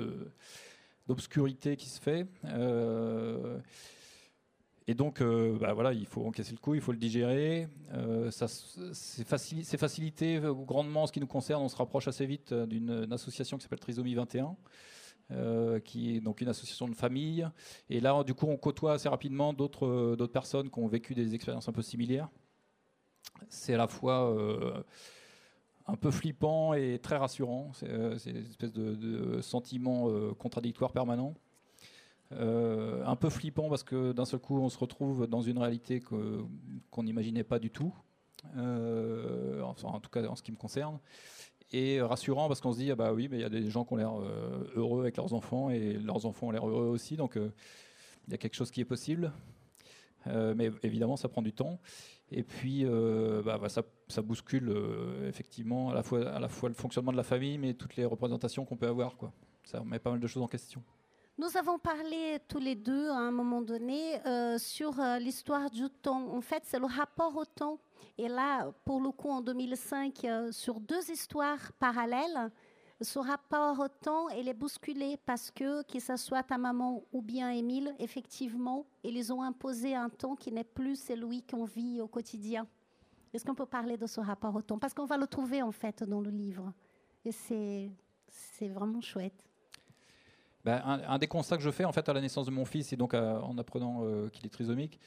d'obscurité qui se fait. Et donc, euh, bah voilà, il faut encaisser le coup, il faut le digérer. Euh, c'est facilité euh, grandement en ce qui nous concerne. On se rapproche assez vite d'une association qui s'appelle Trisomie 21, qui est donc une association de famille. Et là, du coup, on côtoie assez rapidement d'autres personnes qui ont vécu des expériences un peu similaires. C'est à la fois un peu flippant et très rassurant. C'est une espèce de, sentiment contradictoire permanent. Euh, un peu flippant parce que d'un seul coup on se retrouve dans une réalité qu'on n'imaginait pas du tout, euh, enfin, en tout cas en ce qui me concerne, et rassurant parce qu'on se dit ah bah oui mais il y a des gens qui ont l'air euh, heureux avec leurs enfants et leurs enfants ont l'air heureux aussi donc il y a quelque chose qui est possible, mais évidemment ça prend du temps. Et puis, bah, bah, ça, bouscule effectivement à la, fois, le fonctionnement de la famille, mais toutes les représentations qu'on peut avoir. Ça met pas mal de choses en question. Nous avons parlé tous les deux à un moment donné euh, sur euh, l'histoire du temps. En fait, c'est le rapport au temps. Et là, pour le coup, en 2005, euh, sur deux histoires parallèles, ce rapport au temps, il est bousculé parce que, que ce soit ta maman ou bien Émile, effectivement, ils ont imposé un temps qui n'est plus celui qu'on vit au quotidien. Est-ce qu'on peut parler de ce rapport au temps? Parce qu'on va le trouver en fait dans le livre. Et c'est vraiment chouette. Ben, un, des constats que je fais en fait à la naissance de mon fils et donc en apprenant euh, qu'il est trisomique,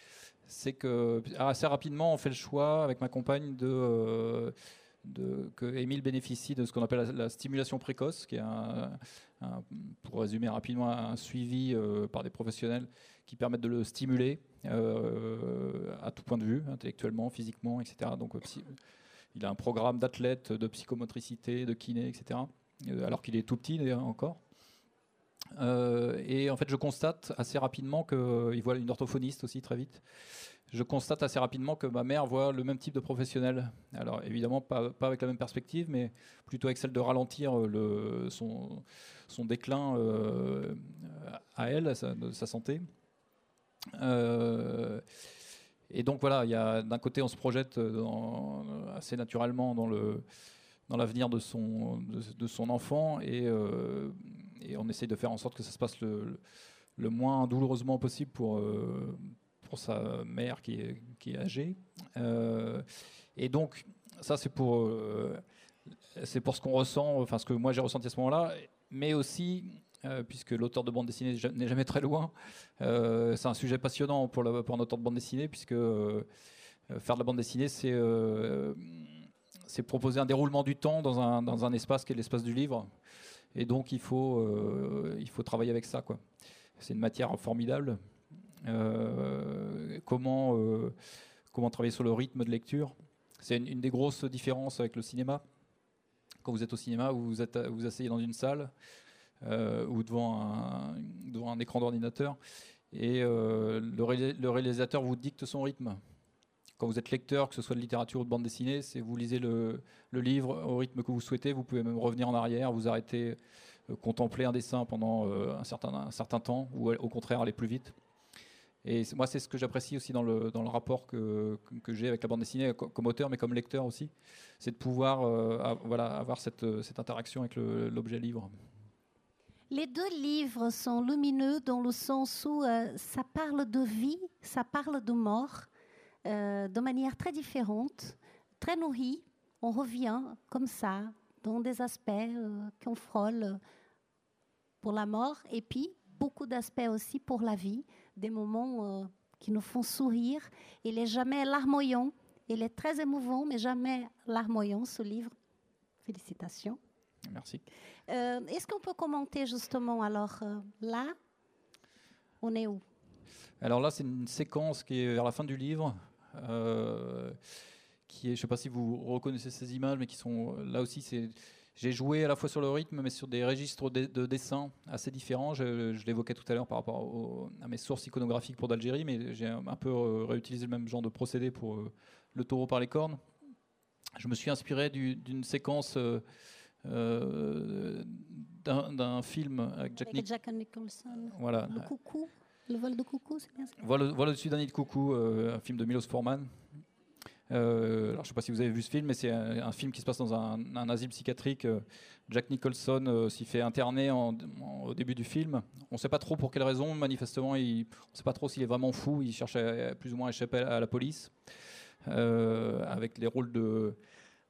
c'est que assez rapidement on fait le choix avec ma compagne de, euh, que Émile bénéficie de ce qu'on appelle la, stimulation précoce, qui est pour résumer rapidement un suivi euh, par des professionnels qui permettent de le stimuler à tout point de vue, intellectuellement, physiquement, etc. Donc il a un programme d'athlète, de psychomotricité, de kiné, etc. Alors qu'il est tout petit encore. Euh, et en fait, je constate assez rapidement qu'il euh, voit une orthophoniste aussi très vite. Je constate assez rapidement que ma mère voit le même type de professionnel. Alors évidemment, pas, avec la même perspective, mais plutôt avec celle de ralentir euh, son, déclin à elle, sa, sa santé. et donc voilà, d'un côté, on se projette assez naturellement dans l'avenir de son, de, enfant et, on essaye de faire en sorte que ça se passe le, moins douloureusement possible pour, euh, sa mère qui est, qui est âgée. Euh, et donc, ça, c'est pour, euh, c'est pour ce qu'on ressent, enfin, ce que moi j'ai ressenti à ce moment-là, mais aussi. puisque l'auteur de bande dessinée n'est jamais très loin, c'est un sujet passionnant pour, pour un auteur de bande dessinée, puisque faire de la bande dessinée, c'est c'est proposer un déroulement du temps dans un, dans un espace qui est l'espace du livre. Et donc, il faut, euh, il faut travailler avec ça. C'est une matière formidable. Euh, comment, euh, comment travailler sur le rythme de lecture? C'est une, des grosses différences avec le cinéma. Quand vous êtes au cinéma, vous vous, êtes, vous asseyez dans une salle ou devant un, écran d'ordinateur et le, réalisateur vous dicte son rythme quand vous êtes lecteur, que ce soit de littérature ou de bande dessinée, c'est vous lisez le, livre au rythme que vous souhaitez. Vous pouvez même revenir en arrière, vous arrêter, euh, contempler un dessin pendant euh, un, certain, un certain temps, ou au contraire aller plus vite. Et moi, c'est ce que j'apprécie aussi dans le, dans le rapport que, que j'ai avec la bande dessinée, comme auteur, mais comme lecteur aussi. C'est de pouvoir euh, voilà, avoir cette, cette interaction avec l'objet livre. Les deux livres sont lumineux dans le sens où ça parle de vie, ça parle de mort. Euh, de manière très différente, très nourrie. On revient comme ça dans des aspects euh, qu'on frôle pour la mort et puis beaucoup d'aspects aussi pour la vie, des moments euh, qui nous font sourire. Il n'est jamais larmoyant, il est très émouvant, mais jamais larmoyant ce livre. Félicitations. Merci. Est-ce qu'on peut commenter justement alors là? On est où? Alors là, c'est une séquence qui est vers la fin du livre, euh, qui est, je ne sais pas si vous reconnaissez ces images, mais qui sont là aussi, c'est j'ai joué à la fois sur le rythme, mais sur des registres de, dessin assez différents. Je, l'évoquais tout à l'heure par rapport à mes sources iconographiques pour d'Algérie, mais j'ai un peu réutilisé le même genre de procédé pour euh, le taureau par les cornes. Je me suis inspiré d'une séquence euh, d'un film avec Jack, Jack Nicholson. Voilà. Le coucou. Le vol de coucou, c'est bien ça? Vol, vol au-dessus d'un nid de coucou, euh, un film de Milos Forman. Euh, alors, je ne sais pas si vous avez vu ce film, mais c'est un, film qui se passe dans un, asile psychiatrique. Euh, Jack Nicholson euh, s'y fait interner au début du film. On ne sait pas trop pour quelle raison. Manifestement, on ne sait pas trop s'il est vraiment fou. Il cherche à, plus ou moins à échapper à la police. Avec les rôles de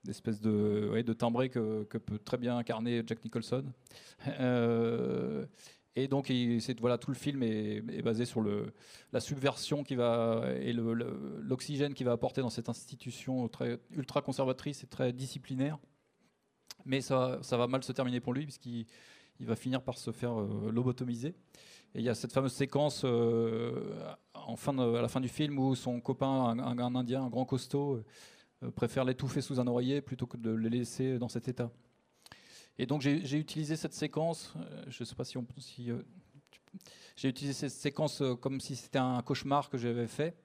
d'espèce de, ouais, de timbré que, peut très bien incarner Jack Nicholson. Et donc, voilà, tout le film est, basé sur la subversion qui va et l'oxygène qui va apporter dans cette institution très ultra conservatrice et très disciplinaire. Mais ça, ça va mal se terminer pour lui puisqu'il il va finir par se faire euh, lobotomiser. Et il y a cette fameuse séquence euh, en fin à la fin du film où son copain, un Indien, un grand costaud, euh, préfère l'étouffer sous un oreiller plutôt que de le laisser dans cet état. Et donc j'ai utilisé cette séquence, euh, je ne sais pas si on... Si, euh, j'ai utilisé cette séquence euh, comme si c'était un cauchemar que j'avais fait,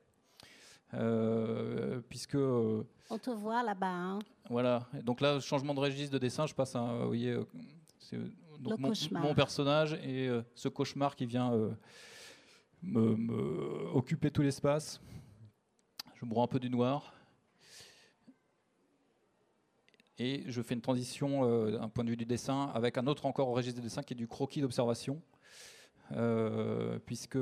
euh, puisque... euh, On te voit là-bas. hein. voilà. Et donc là, changement de registre de dessin, je passe à, vous voyez, donc mon, mon personnage et euh, ce cauchemar qui vient me, me occuper tout l'espace. Je me broie un peu du noir. Et je fais une transition euh, d'un point de vue du dessin avec un autre encore registre de dessin qui est du croquis d'observation. Euh, puisque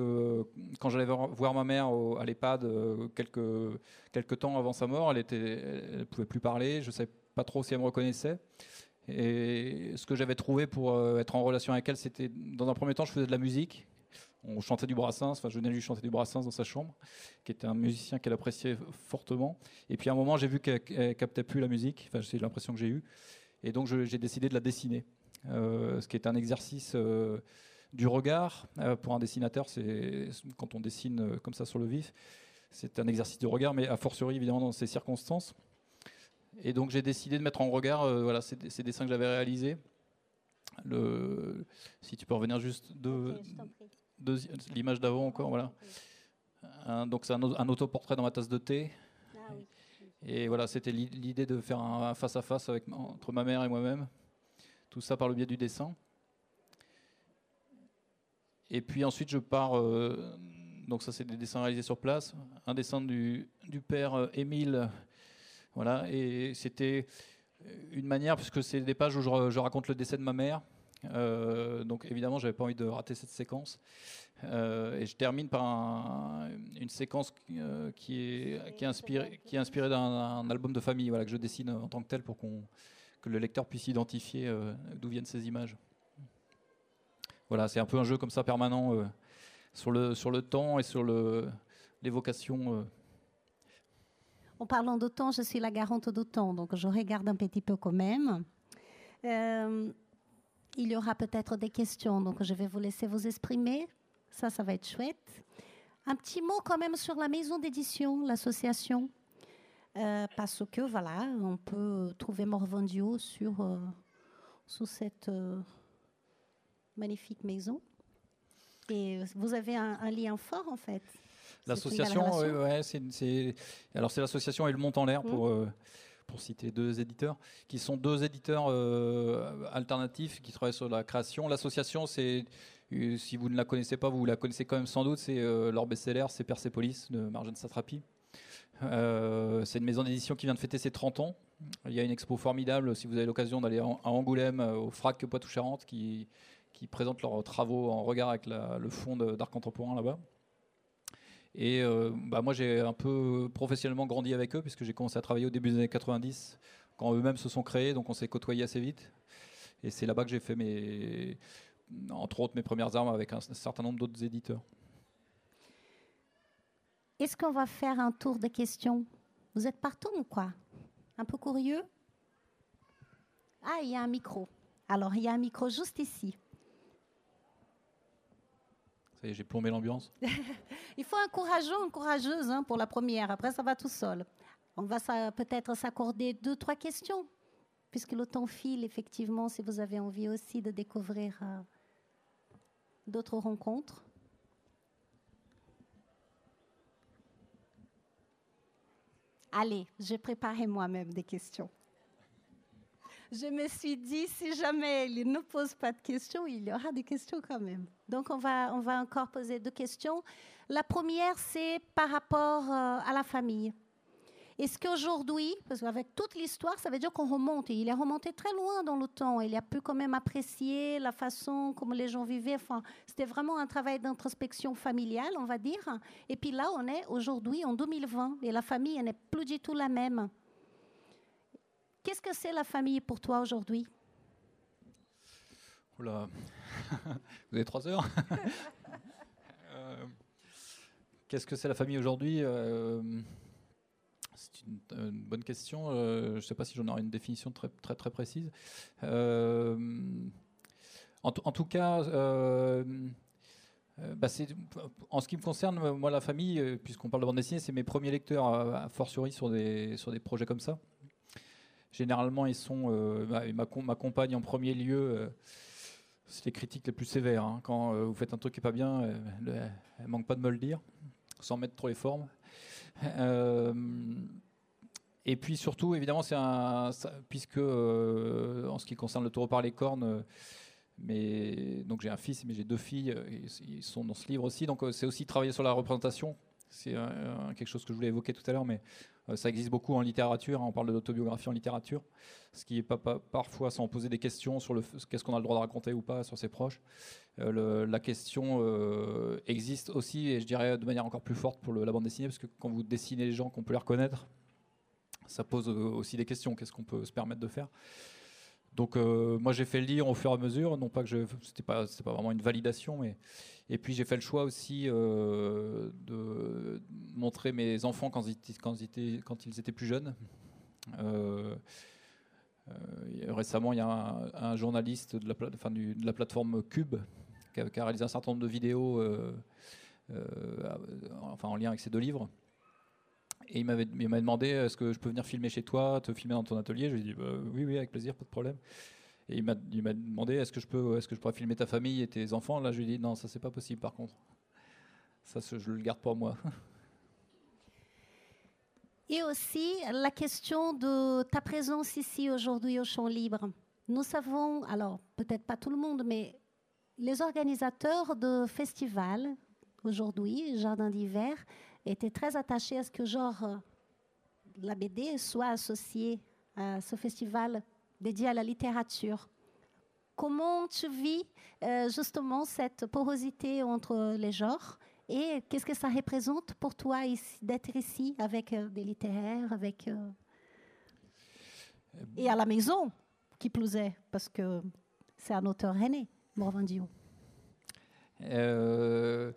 quand j'allais voir, ma mère au- à l'EHPAD euh, quelques, quelques temps avant sa mort, elle elle pouvait plus parler, je ne savais pas trop si elle me reconnaissait. Et ce que j'avais trouvé pour être en relation avec elle, c'était dans un premier temps, je faisais de la musique. On chantait du Brassens, enfin je venais lui chanter du Brassens dans sa chambre, qui était un musicien qu'elle appréciait fortement. Et puis à un moment, j'ai vu qu'elle captait plus la musique, enfin c'est l'impression que j'ai eue. Et donc j'ai décidé de la dessiner, Euh, ce qui est un exercice euh, du regard. Euh, pour un dessinateur, c'est quand on dessine comme ça sur le vif, c'est un exercice de regard, mais a fortiori évidemment dans ces circonstances. Et donc j'ai décidé de mettre en regard voilà, ces, dessins que j'avais réalisés. Si tu peux revenir juste deux, Ok, l'image d'avant encore, voilà. Un- donc c'est un, au- un autoportrait dans ma tasse de thé. Ah oui. Et voilà, c'était l'i- l'idée de faire un face à face avec ma- entre ma mère et moi-même. Tout ça par le biais du dessin. Et puis ensuite, je pars. euh, donc ça, c'est des dessins réalisés sur place. Un dessin du, du père euh, Émile. Voilà. Et c'était une manière, puisque c'est des pages où je, je raconte le décès de ma mère. Euh, donc évidemment, j'avais pas envie de rater cette séquence. Euh, et je termine par un- une séquence qui, euh, qui est, qui est inspirée, qui est inspirée d'un un album de famille voilà, que je dessine en tant que tel pour qu'on, que le lecteur puisse identifier d'où viennent ces images. Voilà, c'est un peu un jeu comme ça permanent sur, le, sur le temps et sur le, l'évocation. En parlant d'autant, je suis la garante d'autant, donc je regarde un petit peu quand même. Il y aura peut-être des questions, donc je vais vous laisser vous exprimer. Ça, ça va être chouette. Un petit mot quand même sur la maison d'édition, l'association, Euh, parce que voilà, on peut trouver Morvandio sur euh, sous cette euh, magnifique maison. Et vous avez un, un lien fort en fait. L'association, ouais, ouais, alors c'est l'association et le Monte en l'air pour, euh, pour citer deux éditeurs, qui sont deux éditeurs euh, alternatifs qui travaillent sur la création. L'association, c'est, euh, si vous ne la connaissez pas, vous la connaissez quand même sans doute, c'est euh, leur best-seller, c'est Persepolis de Marjane Satrapi. C'est une maison d'édition qui vient de fêter ses 30 ans. Il y a une expo formidable, si vous avez l'occasion d'aller à Angoulême, au FRAC Poitou-Charentes, qui, présente leurs travaux en regard avec le fond d'art contemporain là-bas. Et euh, bah, moi, j'ai un peu professionnellement grandi avec eux, puisque j'ai commencé à travailler au début des années 90, quand eux-mêmes se sont créés, donc on s'est côtoyés assez vite. Et c'est là-bas que j'ai fait mes, entre autres mes premières armes avec un certain nombre d'autres éditeurs. Est-ce qu'on va faire un tour de questions? Vous êtes partant ou quoi? Un peu curieux? Ah, il y a un micro. Alors, il y a un micro juste ici. J'ai plombé l'ambiance. Il faut un courageux, une courageuse hein, pour la première. Après, ça va tout seul. On va peut-être s'accorder deux, trois questions, puisque le temps file, effectivement, si vous avez envie aussi de découvrir euh, d'autres rencontres. Allez, j'ai préparé moi-même des questions. je me suis dit, si jamais il ne pose pas de questions, il y aura des questions quand même. Donc, on va, on va encore poser deux questions. La première, c'est par rapport euh, à la famille. Est-ce qu'aujourd'hui, parce qu'avec toute l'histoire, ça veut dire qu'on remonte, et il est remonté très loin dans le temps, il a pu quand même apprécier la façon comme les gens vivaient. Enfin, c'était vraiment un travail d'introspection familiale, on va dire. Et puis là, on est aujourd'hui en 2020, et la famille n'est plus du tout la même. Qu'est-ce que c'est la famille pour toi aujourd'hui? Oula, vous avez trois heures. Euh, qu'est-ce que c'est la famille aujourd'hui euh, c'est une, bonne question. Euh, je ne sais pas si j'en aurai une définition très très, très précise. Euh, en, tout cas, euh, bah, en ce qui me concerne, moi, la famille, puisqu'on parle de bande dessinée, c'est mes premiers lecteurs, a fortiori sur des, sur des projets comme ça. Généralement, ils sont. m'accompagnent en premier lieu c'est les critiques les plus sévères. Hein. Quand vous faites un truc qui n'est pas bien, elle ne manque pas de me le dire, sans mettre trop les formes. Euh, et puis surtout, évidemment, c'est un, puisque euh, en ce qui concerne le taureau par les cornes, euh, mais donc j'ai un fils, mais j'ai deux filles, ils sont dans ce livre aussi. Donc c'est aussi travailler sur la représentation. C'est quelque chose que je voulais évoquer tout à l'heure, mais ça existe beaucoup en littérature. Hein. on parle de l'autobiographie en littérature, ce qui est pas, parfois sans poser des questions sur le qu'est-ce qu'on a le droit de raconter ou pas sur ses proches. Euh, la question euh, existe aussi, et je dirais de manière encore plus forte pour la bande dessinée, parce que quand vous dessinez les gens qu'on peut les reconnaître, ça pose euh, aussi des questions. Qu'est-ce qu'on peut se permettre de faire? Donc moi j'ai fait le lire au fur et à mesure, non pas que je, c'était pas pas vraiment une validation, mais et puis j'ai fait le choix aussi de montrer mes enfants quand ils, quand ils, étaient, quand ils étaient plus jeunes. récemment, il y a un, journaliste de la, de la plateforme Cube qui a, réalisé un certain nombre de vidéos euh, euh, enfin, en lien avec ces deux livres. Et il m'avait demandé est-ce que je peux venir filmer chez toi, te filmer dans ton atelier? Je lui ai dit bah, oui, oui, avec plaisir, pas de problème. Et il m'a demandé est-ce que je peux, est-ce que je pourrais filmer ta famille et tes enfants? Là, je lui ai dit non, ça c'est pas possible par contre. Ça, je le garde pour moi. Et aussi la question de ta présence ici aujourd'hui au Champ Libre. Nous savons, alors peut-être pas tout le monde, mais les organisateurs de festivals, aujourd'hui, Jardin d'hiver, étaient très attachés à ce que genre euh, la BD soit associée à ce festival dédié à la littérature. Comment tu vis euh, justement cette porosité entre les genres et qu'est-ce que ça représente pour toi d'être ici avec euh, des littéraires, avec et à la maison, qui plus est, parce que c'est un auteur aîné. Euh,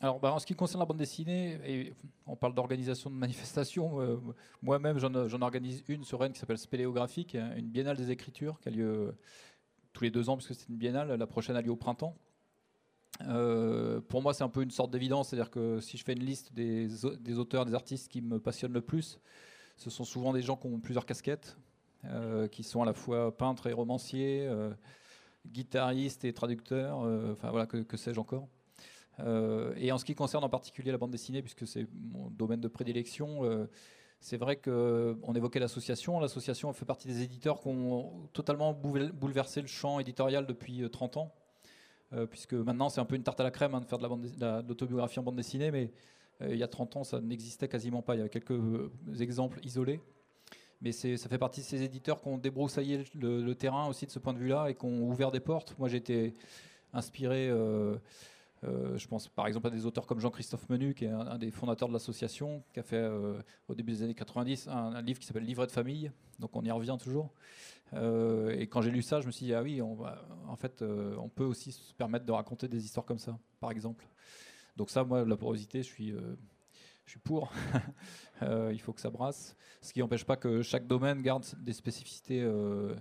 alors, bah, en ce qui concerne la bande dessinée, on parle d'organisation de manifestations. Euh, moi-même, j'en organise une sur Rennes qui s'appelle Spéléographique, une biennale des écritures qui a lieu tous les deux ans, parce que c'est une biennale. La prochaine a lieu au printemps. Euh, pour moi, c'est un peu une sorte d'évidence, c'est-à-dire que si je fais une liste des, auteurs, des artistes qui me passionnent le plus, ce sont souvent des gens qui ont plusieurs casquettes. Euh, qui sont à la fois peintres et romanciers, euh, guitaristes et traducteurs, euh, enfin voilà, que, sais-je encore. Et en ce qui concerne en particulier la bande dessinée, puisque c'est mon domaine de prédilection, c'est vrai qu'on évoquait l'association. L'association fait partie des éditeurs qui ont totalement bouleversé le champ éditorial depuis 30 ans. puisque maintenant c'est un peu une tarte à la crème hein, de faire de l'autobiographie en bande dessinée, mais il y a 30 ans ça n'existait quasiment pas. Il y a quelques exemples isolés mais ça fait partie de ces éditeurs qui ont débroussaillé le, terrain aussi de ce point de vue-là et qui ont ouvert des portes. Moi, j'ai été inspiré, euh, euh, je pense par exemple à des auteurs comme Jean-Christophe Menu, qui est un, des fondateurs de l'association, qui a fait euh, au début des années 90 un, livre qui s'appelle Livret de famille, donc on y revient toujours. et quand j'ai lu ça, je me suis dit, ah oui, en fait, on peut aussi se permettre de raconter des histoires comme ça, par exemple. Donc ça, moi, la porosité, je suis je suis pour. Euh, il faut que ça brasse. Ce qui n'empêche pas que chaque domaine garde des spécificités euh,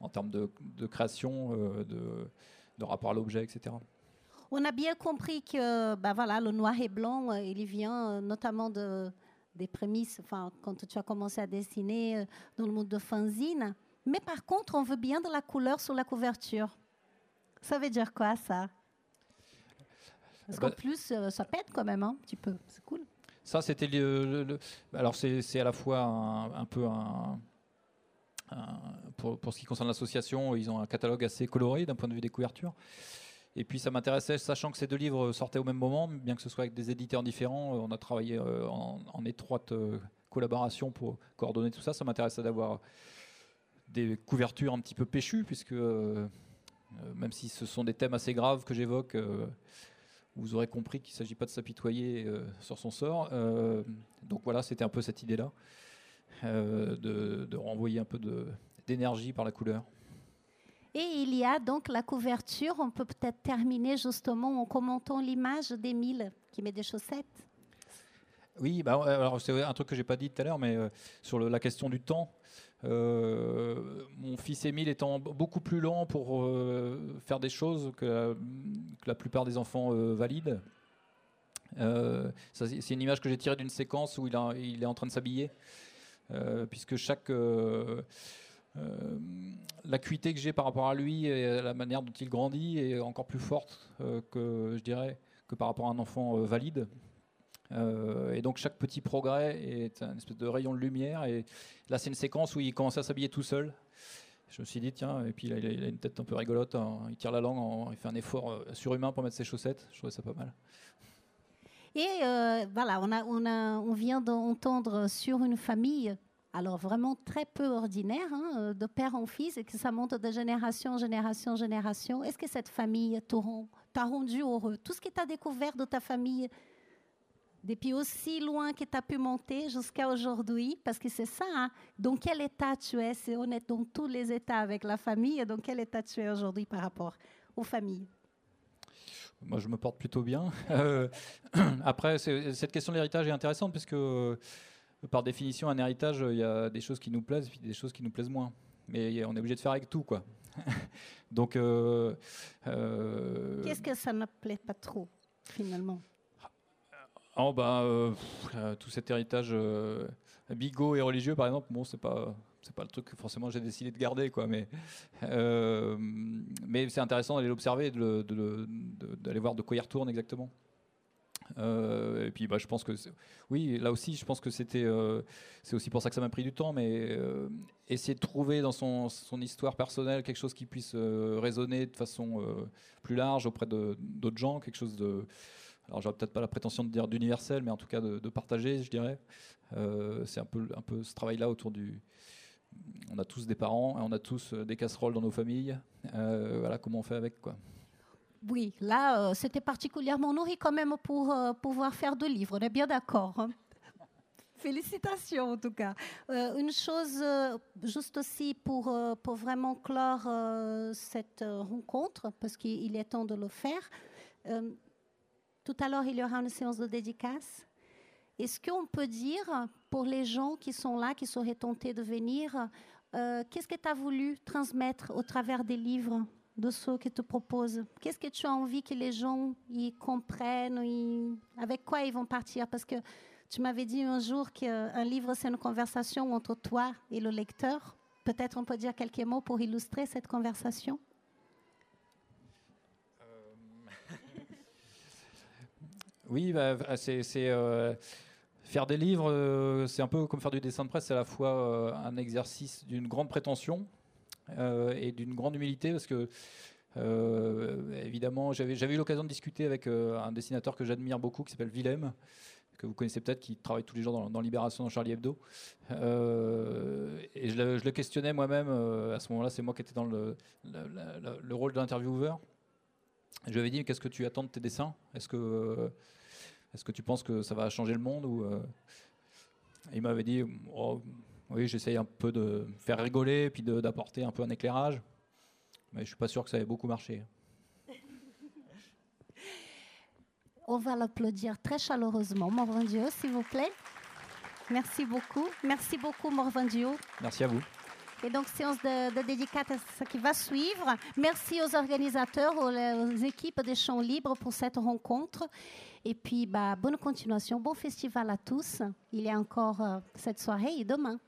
en termes de, création, euh, de, rapport à l'objet, etc. On a bien compris que bah voilà, le noir et blanc, il vient notamment de, des prémices, enfin, quand tu as commencé à dessiner dans le monde de fanzine. Mais par contre, on veut bien de la couleur sur la couverture. Ça veut dire quoi, ça? Parce qu'en bah plus, ça pète quand même, hein, un petit peu. C'est cool. Ça, c'était le, Alors, c'est à la fois un, peu un, pour, pour, ce qui concerne l'association, ils ont un catalogue assez coloré d'un point de vue des couvertures. Et puis ça m'intéressait, sachant que ces deux livres sortaient au même moment, bien que ce soit avec des éditeurs différents, on a travaillé en, en étroite collaboration pour coordonner tout ça. Ça m'intéressait d'avoir des couvertures un petit peu péchues, puisque euh, même si ce sont des thèmes assez graves que j'évoque, euh, vous aurez compris qu'il ne s'agit pas de s'apitoyer euh, sur son sort. donc voilà, c'était un peu cette idée-là, de, renvoyer un peu d'énergie par la couleur. Et il y a donc la couverture. On peut peut-être terminer justement en commentant l'image d'Émile qui met des chaussettes. Oui, bah, alors c'est un truc que j'ai pas dit tout à l'heure, mais sur la question du temps, euh, mon fils Émile étant beaucoup plus lent pour euh, faire des choses que la, plupart des enfants euh, valides. c'est une image que j'ai tirée d'une séquence où il, il, est en train de s'habiller, puisque chaque l'acuité que j'ai par rapport à lui et la manière dont il grandit est encore plus forte que je dirais que par rapport à un enfant valide. Euh, et donc chaque petit progrès est un espèce de rayon de lumière. Et là, c'est une séquence où il commence à s'habiller tout seul. Je me suis dit, tiens, et puis là, il a une tête un peu rigolote. Hein. il tire la langue, il fait un effort euh, surhumain pour mettre ses chaussettes. Je trouvais ça pas mal. Et euh, voilà, on, a, on, a, on vient d'entendre sur une famille, alors vraiment très peu ordinaire, hein, de père en fils, et que ça monte de génération en génération en génération. Est-ce que cette famille t'a rendu heureux? Tout ce que tu as découvert de ta famille, depuis aussi loin que tu as pu monter jusqu'à aujourd'hui, parce que c'est ça, hein. dans quel état tu es, c'est honnête, dans tous les états avec la famille, dans quel état tu es aujourd'hui par rapport aux familles? Moi, je me porte plutôt bien. Euh, après, cette question de l'héritage est intéressante parce que, euh, par définition, un héritage, il y a des choses qui nous plaisent et des choses qui nous plaisent moins. Mais on est obligé de faire avec tout, quoi. Donc. Euh, Qu'est-ce que ça ne plaît pas trop, finalement? Oh, bah, euh, euh, tout cet héritage euh, bigot et religieux, par exemple, bon, c'est pas c'est pas le truc que forcément j'ai décidé de garder, quoi. Mais mais c'est intéressant d'aller l'observer, d'aller voir de quoi il retourne exactement. Et puis, bah, je pense que oui, là aussi, je pense que c'était c'est aussi pour ça que ça m'a pris du temps, mais essayer de trouver dans son, son, histoire personnelle quelque chose qui puisse résonner de façon plus large auprès d'autres gens, quelque chose de alors j'aurais peut-être pas la prétention de dire d'universel, mais en tout cas de, partager, je dirais. Euh, c'est un peu, un peu ce travail-là autour du. On a tous des parents, on a tous euh, des casseroles dans nos familles. Euh, voilà comment on fait avec quoi. Oui, là, c'était particulièrement nourri quand même pour pouvoir faire deux livres. On est bien d'accord. Hein. Félicitations en tout cas. une chose, juste aussi pour, pour vraiment clore cette rencontre, parce qu'il est temps de le faire. Tout à l'heure, il y aura une séance de dédicace. Est-ce qu'on peut dire, pour les gens qui sont là, qui seraient tentés de venir, euh, qu'est-ce que tu as voulu transmettre au travers des livres? De ceux que tu proposes. Qu'est-ce que tu as envie que les gens y comprennent Avec quoi ils vont partir? Parce que tu m'avais dit un jour qu'un livre, c'est une conversation entre toi et le lecteur. Peut-être on peut dire quelques mots pour illustrer cette conversation. Oui, bah, c'est euh, faire des livres, euh, c'est un peu comme faire du dessin de presse, c'est à la fois euh, un exercice d'une grande prétention et d'une grande humilité parce que évidemment, j'avais eu l'occasion de discuter avec un dessinateur que j'admire beaucoup qui s'appelle Willem, que vous connaissez peut-être, qui travaille tous les jours dans, Libération, dans Charlie Hebdo. et je le, questionnais moi-même. à ce moment-là, c'est moi qui étais dans le, le rôle de l'intervieweur. Je lui avais dit Qu'est-ce que tu attends de tes dessins? Est-ce que est-ce que tu penses que ça va changer le monde ou euh, Il m'avait dit oh, oui, j'essaye un peu de faire rigoler puis d'apporter un peu un éclairage, mais je suis pas sûr que ça ait beaucoup marché. On va l'applaudir très chaleureusement, Morvan Dieu, s'il vous plaît. Merci beaucoup. Merci beaucoup, Morvan Dieu. Merci à vous. Et donc, séance de, de dédicace qui va suivre. Merci aux organisateurs, aux, aux équipes des Champs Libres pour cette rencontre. Et puis, bah, bonne continuation, bon festival à tous. Il y a encore euh, cette soirée et demain.